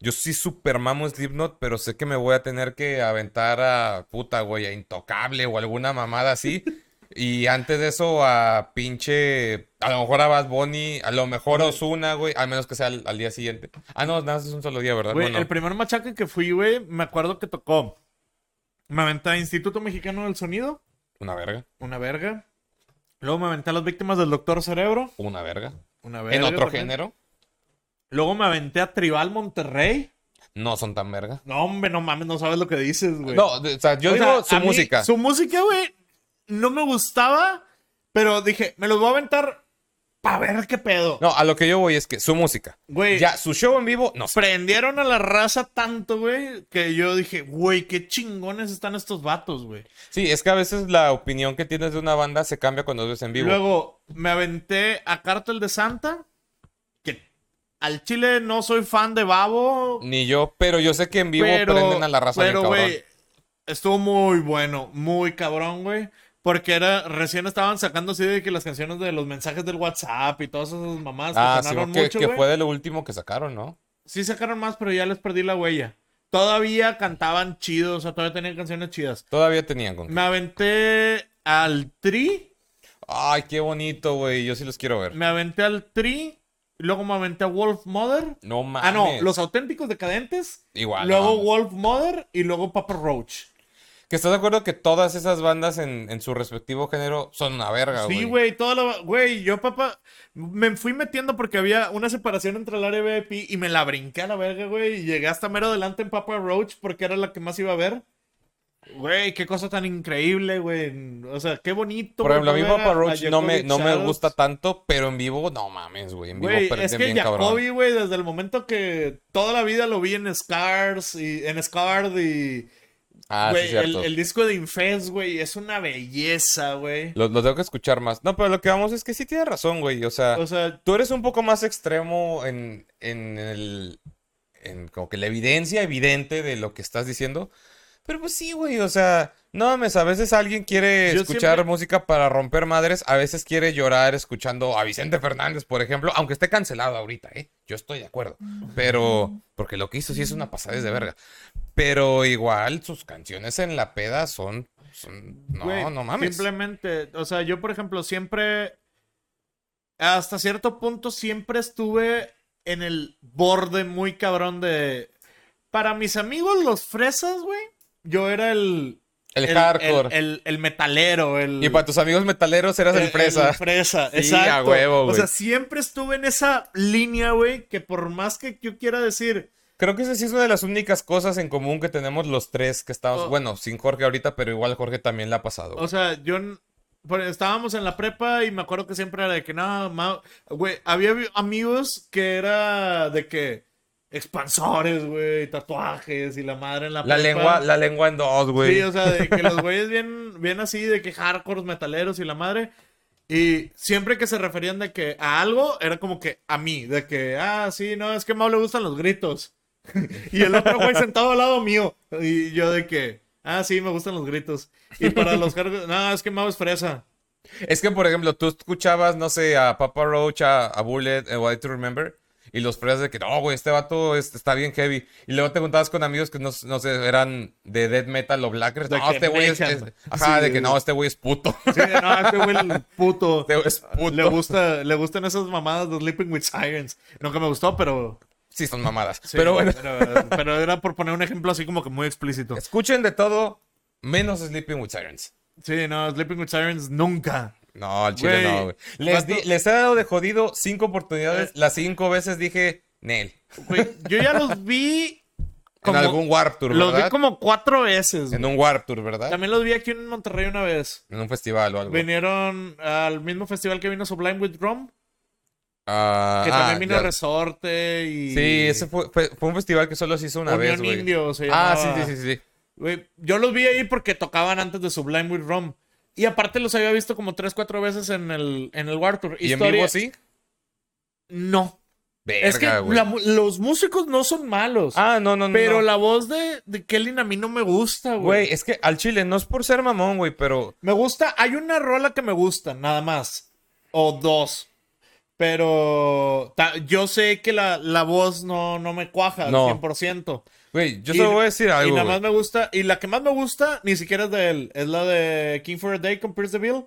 Yo sí super mamo Slipknot, pero sé que me voy a tener que aventar a puta, güey, a Intocable o alguna mamada así. Y antes de eso a pinche, a lo mejor a Bad Bunny, a lo mejor a Ozuna, güey, al menos que sea al, al día siguiente. Ah, no, nada, es un solo día, ¿verdad? Güey, Bueno, el primer machaca que fui, güey, me acuerdo que tocó. Me aventé a Instituto Mexicano del Sonido, una verga, una verga. Luego me aventé a las víctimas del Doctor Cerebro, una verga. una verga. En otro también. género, Luego me aventé a Tribal Monterrey. no son tan verga. No, hombre, no mames, no sabes lo que dices, güey. No, o sea, yo digo su mí, música. Su música, güey, no me gustaba, pero dije, me los voy a aventar para ver qué pedo. No, a lo que yo voy es que su música. Güey, Ya, su show en vivo, no sé. prendieron a la raza tanto, güey, que yo dije, güey, qué chingones están estos vatos, güey. Sí, es que a veces la opinión que tienes de una banda se cambia cuando ves en vivo. Luego me aventé a Cártel de Santa, que al chile no soy fan de Babo, Ni yo, pero yo sé que en vivo pero, prenden a la raza pero, güey, estuvo muy bueno, muy cabrón, güey. Porque era, recién estaban sacando así de que las canciones de los mensajes del WhatsApp y todas esas mamás que Ah, sí, sonaron que, mucho, que fue de lo último que sacaron, ¿no? Sí sacaron más, pero ya les perdí la huella. Todavía cantaban chidos, o sea, todavía tenían canciones chidas. Todavía tenían con. Me aventé al Tri. Ay, qué bonito, güey. Yo sí los quiero ver. Me aventé al Tree. Luego me aventé a Wolf Mother. No mames. Ah, no, los auténticos decadentes. Igual. Luego no. Wolf Mother y luego Papa Roach. Que estás de acuerdo que todas esas bandas en, en su respectivo género son una verga, güey. Sí, güey, todo lo. Güey, yo, papá, me fui metiendo porque había una separación entre el área VIP y me la brinqué a la verga, güey. Y llegué hasta mero adelante en Papa Roach porque era la que más iba a ver. Güey, qué cosa tan increíble, güey. O sea, qué bonito. Por ejemplo, a mí Papa Roach no me, no me gusta tanto, pero en vivo, no mames, güey. En vivo Güey, es que bien cabrón. güey, desde el momento que toda la vida lo vi en Scars y en Scarred y. Ah, güey, sí, el, el disco de Infest, güey, es una belleza, güey. Lo, lo tengo que escuchar más. No, pero lo que vamos es que sí tienes razón, güey. O sea, O sea, tú eres un poco más extremo en, en el... En como que la evidencia evidente de lo que estás diciendo. Pero pues sí, güey, o sea, no mames, a veces alguien quiere Yo escuchar siempre- música para romper madres, a veces quiere llorar escuchando a Vicente Fernández, por ejemplo, aunque esté cancelado ahorita, ¿eh? Yo estoy de acuerdo. Pero, porque lo que hizo sí es una pasada de verga. Pero igual sus canciones en la peda son, son... No, Güey, no mames. Simplemente, o sea, yo por ejemplo siempre, hasta cierto punto siempre estuve en el borde muy cabrón de... Para mis amigos los fresas, güey, yo era el... El hardcore. El, el- el metalero, el... Y para tus amigos metaleros eras el fresa. El fresa, Sí, exacto. a huevo, o güey. sea, siempre estuve en esa línea, güey, que por más que yo quiera decir... Creo que esa sí es una de las únicas cosas en común que tenemos los tres que estamos, Oh. bueno, sin Jorge ahorita, pero igual Jorge también la ha pasado. O sea, yo estábamos en la prepa y me acuerdo que siempre era de que no, ma- güey, había amigos que era de que expansores, güey, tatuajes y la madre en la la prepa. lengua, la lengua en dos, güey. Sí, o sea, de que los güeyes bien, bien así, de que hardcore metaleros y la madre. Y siempre que se referían de que a algo, era como que a mí, de que, ah, sí, no, es que a Mau le gustan los gritos. y el otro güey sentado al lado mío. Y yo de que, ah, sí, me gustan los gritos. Y para los cargos, no, es que Mau es fresa. Es que, por ejemplo, tú escuchabas, no sé, a Papa Roach, a, a Bullet, a White to Remember, y los fresas de que, no, güey, este vato es- está bien heavy. Y luego te contabas con amigos que no, no sé, eran de death metal o black. De No, este güey es, es- Ajá, Sí, de que no, sí. este güey es puto. Sí, no, este güey el puto. Este güey es puto. Le, gusta, le gustan esas mamadas de Sleeping with Sirens. Nunca me gustó, pero... Sí, son mamadas. sí, pero bueno, Pero, pero era por poner un ejemplo así como que muy explícito. escuchen de todo, menos Sleeping with Sirens. Sí, no, Sleeping with Sirens nunca. No, al chile Güey, no, güey. Les, di- vato- les he dado de jodido cinco oportunidades. Eh. Las cinco veces dije, Nel. Güey, yo ya los vi. Como, en algún Warp Tour, Los vi ¿verdad? como cuatro veces. En güey. un Warp Tour, ¿verdad? También los vi aquí en Monterrey una vez. En un festival o algo. Vinieron al mismo festival que vino Sublime with Drum. Ah, Que ah, también vino ya. Resorte y. Sí, ese fue, fue, fue un festival que solo se hizo una Unión vez, güey. Indio se Ah, sí, sí, sí, sí. Güey, yo los vi ahí porque tocaban antes de Sublime with Drum. Y aparte los había visto como tres, cuatro veces en el, en el War Tour. ¿Y en Historia- vivo sí? No. Verga, es que la los músicos no son malos. Ah, no, no, no. pero no. la voz de, de Kellyn a mí no me gusta, güey. Güey, es que al chile no es por ser mamón, güey, pero... Me gusta, hay una rola que me gusta, nada más. O dos. Pero ta- yo sé que la, la voz no, no me cuaja al No. 100%. Güey, yo Y- solo voy a decir y algo, nada güey. más me gusta, y la que más me gusta, ni siquiera es de él, es la de King for a Day con Pierce DeVille.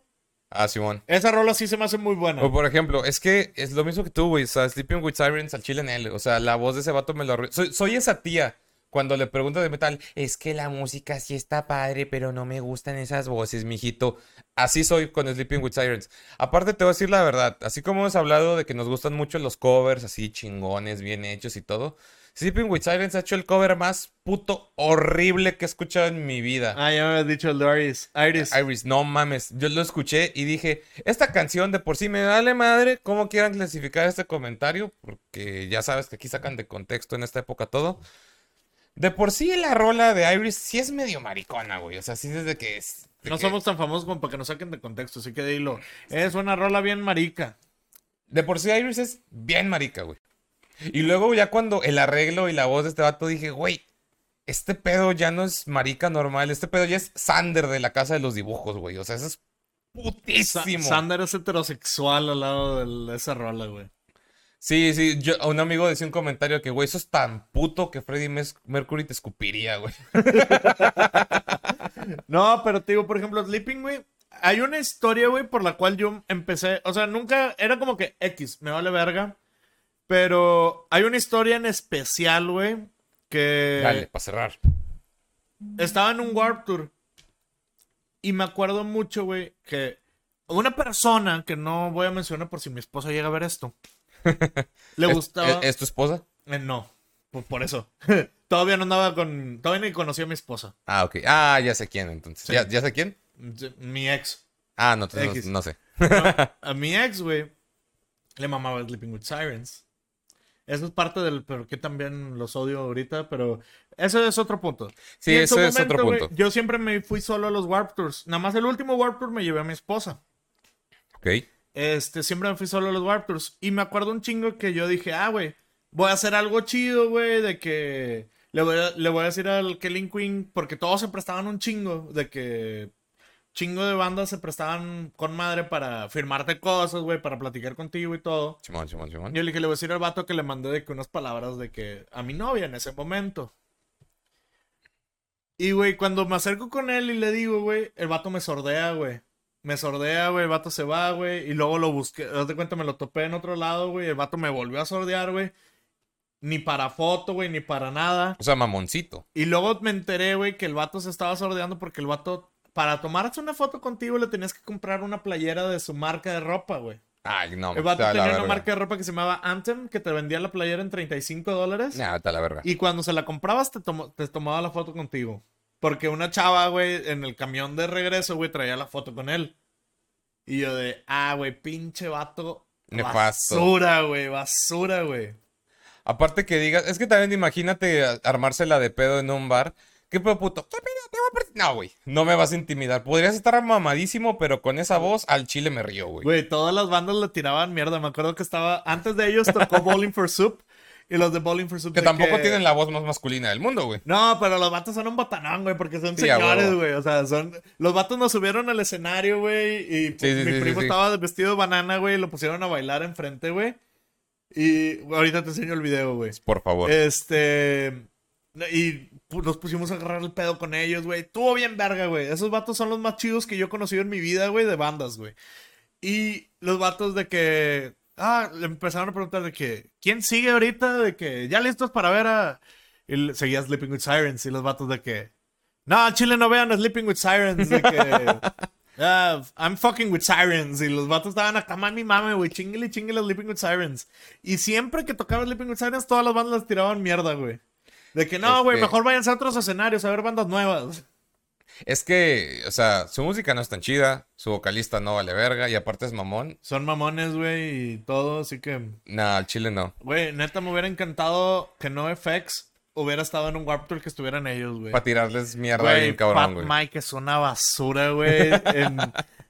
Ah, Simón. Esa rola sí se me hace muy buena. O por ejemplo, es que es lo mismo que tú, güey. O sea, Sleeping with Sirens al chile en él. O sea, la voz de ese vato me lo arruina. Soy, soy esa tía. Cuando le pregunto de metal, es que la música sí está padre, pero no me gustan esas voces, mijito. Así soy con Sleeping with Sirens. Aparte, te voy a decir la verdad. Así como hemos hablado de que nos gustan mucho los covers, así chingones, bien hechos y todo. Sleeping with Sirens ha hecho el cover más puto horrible que he escuchado en mi vida. Ah, ya me habías dicho el de Iris. Iris. Iris, no mames. Yo lo escuché y dije, esta canción de por sí me vale madre cómo quieran clasificar este comentario, porque ya sabes que aquí sacan de contexto en esta época todo. De por sí la rola de Iris sí es medio maricona, güey. O sea, sí desde que es... de No que- somos tan famosos como para que nos saquen de contexto, así que dilo. Es una rola bien marica. De por sí Iris es bien marica, güey. Y luego ya cuando el arreglo y la voz de este vato dije, güey, este pedo ya no es marica normal, este pedo ya es Sander de la casa de los dibujos, güey. O sea, eso es Sa- putísimo. Sander es heterosexual al lado de esa rola, güey. Sí, sí, yo, un amigo decía un comentario que, güey, eso es tan puto que Freddie Mes- Mercury te escupiría, güey. No, pero te digo, por ejemplo, Sleeping, güey. hay una historia, güey, por la cual yo empecé. O sea, nunca. Era como que X, me vale verga. Pero hay una historia en especial, güey. Que. Dale, para cerrar. Estaba en un Warp Tour. Y me acuerdo mucho, güey, que una persona que no voy a mencionar por si mi esposa llega a ver esto. le ¿Es- gustaba. ¿Es, es tu esposa? Eh, no, por, por eso. todavía no andaba con. Todavía ni conocía a mi esposa. Ah, ok. Ah, ya sé quién entonces. Sí. ¿Ya, ya sé quién? Mi ex. Ah, no, entonces no, no sé. a mi ex, güey, le mamaba Sleeping with Sirens. Eso es parte del por qué también los odio ahorita, pero eso es otro punto. Sí, su ese es otro punto. yo siempre me fui solo a los Warp Tours. Nada más el último Warp Tour me llevé a mi esposa. Ok. Este, siempre me fui solo a los Warp Tours. Y me acuerdo un chingo que yo dije, ah, güey, voy a hacer algo chido, güey, de que le voy, a, le voy a decir al Kelly Queen, porque todos se prestaban un chingo, de que chingo de bandas se prestaban con madre para firmarte cosas, güey, para platicar contigo y todo. Simón, Simón, Simón. Yo le dije, le voy a decir al vato que le mandé de que unas palabras de que a mi novia en ese momento. Y, güey, cuando me acerco con él y le digo, güey, el vato me sordea, güey. Me sordea, güey, el vato se va, güey. Y luego lo busqué, de cuenta, me lo topé en otro lado, güey. El vato me volvió a sordear, güey. Ni para foto, güey, ni para nada. O sea, mamoncito. Y luego me enteré, güey, que el vato se estaba sordeando porque el vato, para tomarse una foto contigo, le tenías que comprar una playera de su marca de ropa, güey. Ay, no, El vato tenía una marca de ropa que se llamaba Anthem, que te vendía la playera en 35 dólares. Está la verga. Y cuando se la comprabas, te, tomo- te tomaba la foto contigo. Porque una chava, güey, en el camión de regreso, güey, traía la foto con él. Y yo de, ah, güey, pinche vato. Nefasto. Basura, güey, basura, güey. Aparte que digas, es que también imagínate armársela de pedo en un bar. ¿Qué pedo puto? No, güey, no me vas a intimidar. Podrías estar mamadísimo, pero con esa voz al chile me río, güey. Güey, todas las bandas le tiraban mierda. Me acuerdo que estaba, antes de ellos tocó Bowling for Soup. Y los de Bowling for Soup. Que tampoco tienen la voz más masculina del mundo, güey. No, pero los vatos son un botanón, güey, porque son Sí, señores, güey. O sea, son. Los vatos nos subieron al escenario, güey. Y pues, Sí, sí, mi primo estaba vestido de banana, güey. Y lo pusieron a bailar enfrente, güey. Y ahorita te enseño el video, güey. Por favor. Este. Y nos pusimos a agarrar el pedo con ellos, güey. Estuvo bien verga, güey. Esos vatos son los más chidos que yo he conocido en mi vida, güey, de bandas, güey. Y los vatos de que. Ah, le empezaron a preguntar de que. ¿Quién sigue ahorita? De que. ¿Ya listos para ver a.? Y seguía Sleeping with Sirens. Y los vatos de que. No, Chile no vean a Sleeping with Sirens. De que. "Ah, I'm fucking with Sirens. Y los vatos estaban acá, mami, mami, güey. Chingle, chingle Sleeping with Sirens. Y siempre que tocaba Sleeping with Sirens, todas las bandas les tiraban mierda, güey. De que no, güey, Este- mejor váyanse a otros escenarios a ver bandas nuevas. Es que, o sea, su música no es tan chida, su vocalista no vale verga y aparte es mamón. Son mamones, güey, y todo, así que. Nah, al chile no. Güey, neta me hubiera encantado que no FX hubiera estado en un Warp Tour que estuvieran ellos, güey. Para tirarles mierda bien Pat cabrón, güey. Mike es una basura, güey. en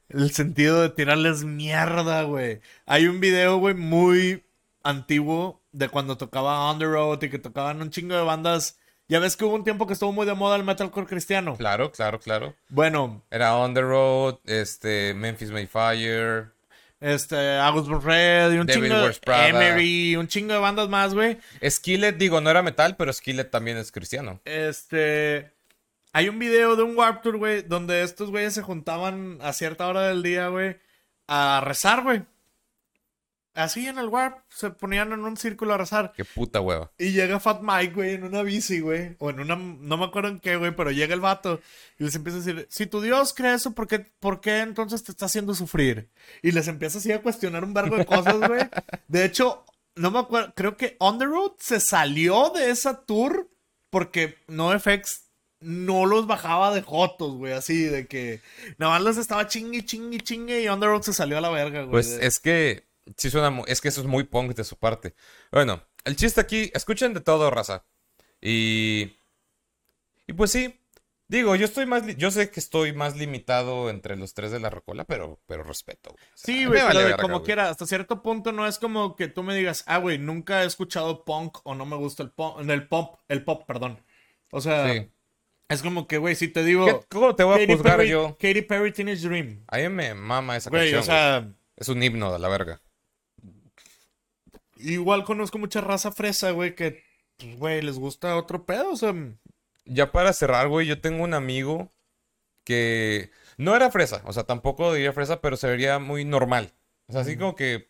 el sentido de tirarles mierda, güey. Hay un video, güey, muy antiguo de cuando tocaba On The Road y que tocaban un chingo de bandas. Ya ves que hubo un tiempo que estuvo muy de moda el metalcore cristiano. Claro, claro, claro. Bueno, Era On The Road, este, Memphis Mayfire. este, August Red y un David chingo. Emery, un chingo de bandas más, güey. Skillet, digo, no era metal, pero Skillet también es cristiano. Este. Hay un video de un Warp Tour, güey, donde estos güeyes se juntaban a cierta hora del día, güey, a rezar, güey. Así en el Warp, se ponían en un círculo a rezar. Qué puta hueva. Y llega Fat Mike, güey, en una bici, güey. O en una. No me acuerdo en qué, güey, pero llega el vato y les empieza a decir: Si tu Dios cree eso, ¿por qué, ¿por qué entonces te está haciendo sufrir? Y les empieza así a cuestionar un vergo de cosas, güey. De hecho, no me acuerdo. Creo que On the Road se salió de esa tour porque NoFX no los bajaba de jotos, güey. Así de que. Nada más les estaba chingue, chingue, chingue. Y Road se salió a la verga, güey. Pues De- es que sí suena, es que eso es muy punk de su parte. Bueno, el chiste aquí, escuchen de todo, raza. Y y pues sí, digo, yo estoy más, yo sé que estoy más limitado entre los tres de la Rocola, pero pero respeto, güey. O sea, Sí, güey, vale pero verga, como güey. quiera, hasta cierto punto no es como que tú me digas, ah, güey, nunca he escuchado punk o no me gusta el pop, el pop, el pop, perdón. O sea, Sí. es como que, güey, si te digo, ¿Qué- ¿Cómo te voy a Katy juzgar Perry, yo? Katy Perry Teenage Dream. A mí me mama esa Güey, canción, o sea, Es un himno de la verga. Igual conozco mucha raza fresa, güey, que, pues, güey, les gusta otro pedo, o sea, Ya para cerrar, güey, yo tengo un amigo que... No era fresa, o sea, tampoco diría fresa, pero se vería muy normal. O sea, así como que,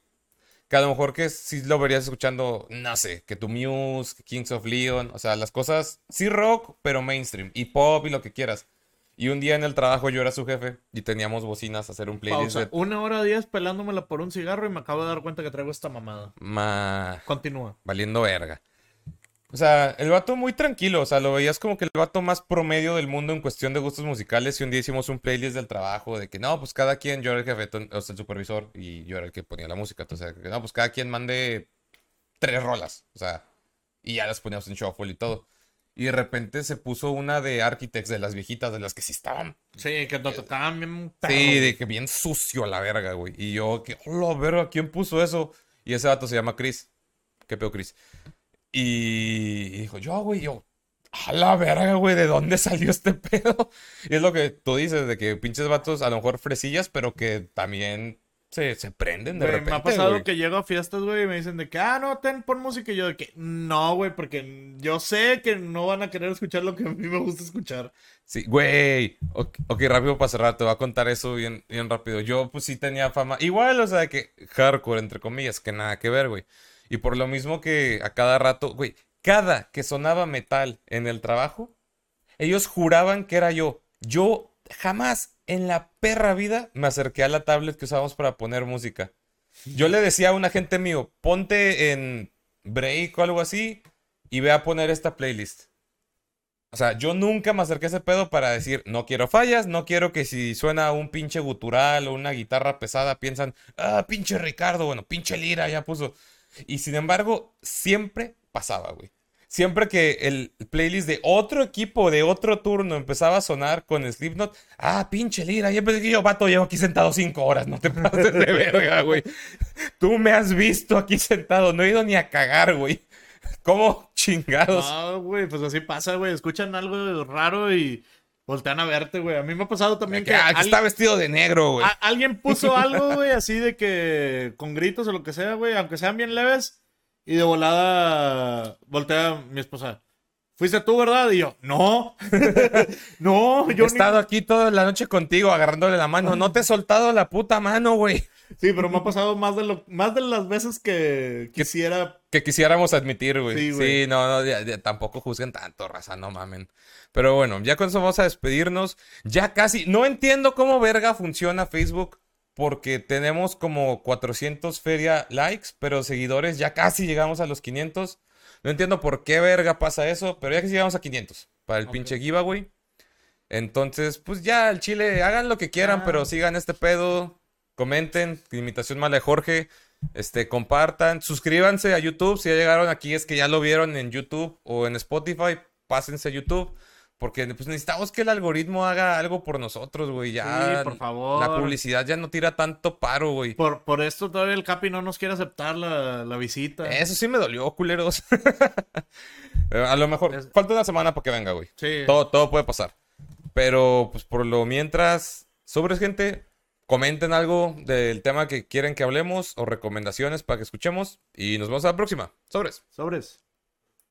que a lo mejor que sí lo verías escuchando, no sé, que tu Muse, Kings of Leon, o sea, las cosas, sí rock, pero mainstream, y pop y lo que quieras. Y un día en el trabajo yo era su jefe y teníamos bocinas a hacer un playlist Pausa. de... Una hora diez pelándomela por un cigarro y me acabo de dar cuenta que traigo esta mamada. Ma... Continúa. Valiendo verga. O sea, el vato muy tranquilo, o sea, lo veías como que el vato más promedio del mundo en cuestión de gustos musicales y un día hicimos un playlist del trabajo de que no, pues cada quien, yo era el jefe, o sea, el supervisor y yo era el que ponía la música, entonces, que no, pues cada quien mande tres rolas, o sea, y ya las poníamos en shuffle y todo. Y de repente se puso una de Architects, de las viejitas, de las que sí estaban Sí, que te tocaban bien perro, Sí, de que bien sucio a la verga, güey. Y yo, que, hola, verga, ¿quién puso eso? Y ese vato se llama Chris. ¿Qué pedo, Chris? Y dijo, yo, güey, yo, a la verga, güey, ¿de dónde salió este pedo? Y es lo que tú dices, de que pinches vatos, a lo mejor fresillas, pero que también se, se prenden de Güey, repente, me ha pasado que llego a fiestas, güey, y me dicen de que, ah, no, ten, pon música. Y yo de que, no, güey, porque yo sé que no van a querer escuchar lo que a mí me gusta escuchar. Sí, güey. Ok, ok, rápido para cerrar, te voy a contar eso bien, bien rápido. Yo, pues sí tenía fama. Igual, o sea, que hardcore, entre comillas, que nada que ver, güey. Y por lo mismo que a cada rato, güey, cada que sonaba metal en el trabajo, ellos juraban que era yo. Yo jamás en la perra vida me acerqué a la tablet que usábamos para poner música. Yo le decía a un agente mío, ponte en break o algo así y ve a poner esta playlist. O sea, yo nunca me acerqué a ese pedo para decir, no quiero fallas, no quiero que si suena un pinche gutural o una guitarra pesada piensan, ah, pinche Ricardo, bueno, pinche Lira ya puso. Y sin embargo, siempre pasaba, güey. Siempre que el playlist de otro equipo, de otro turno, empezaba a sonar con Slipknot, ah, pinche Lira, ya pensé que yo, vato, llevo aquí sentado cinco horas, no te pases de verga, güey. Tú me has visto aquí sentado, no he ido ni a cagar, güey. ¿Cómo chingados? No, güey, pues así pasa, güey. Escuchan algo raro y voltean a verte, güey. A mí me ha pasado también Que, que, está vestido de negro, güey. alguien puso algo, güey, así de que con gritos o lo que sea, güey, aunque sean bien leves. Y de volada voltea mi esposa. Fuiste tú, ¿verdad? Y yo, no. no, He yo ni- estado aquí toda la noche contigo agarrándole la mano. No te he soltado la puta mano, güey. Sí, pero me ha pasado más de lo más de las veces que quisiera. Que quisiéramos admitir, güey. Sí, Sí, no, no, ya- ya tampoco juzguen tanto, raza, no mamen. Pero bueno, ya con eso vamos a despedirnos. Ya casi, no entiendo cómo verga funciona Facebook. Porque tenemos como 400 feria likes, pero seguidores ya casi llegamos a los 500. No entiendo por qué verga pasa eso, pero ya que llegamos a 500 para el Ok. pinche giveaway. Entonces, pues ya, al chile, hagan lo que quieran, Ah. pero sigan este pedo. Comenten, imitación mala de Jorge. Este, compartan, suscríbanse a YouTube. Si ya llegaron aquí, es que ya lo vieron en YouTube o en Spotify, pásense a YouTube. Porque pues, necesitamos que el algoritmo haga algo por nosotros, güey. Ya Sí, por favor. la publicidad ya no tira tanto paro, güey. Por, por esto todavía el Capi no nos quiere aceptar la, la visita. Eso sí me dolió, culeros. Pero a lo mejor, Es- falta una semana para que venga, güey. Sí. Todo, todo puede pasar. Pero, pues por lo mientras, sobres gente, comenten algo del tema que quieren que hablemos o recomendaciones para que escuchemos. Y nos vemos a la próxima. Sobres. Sobres.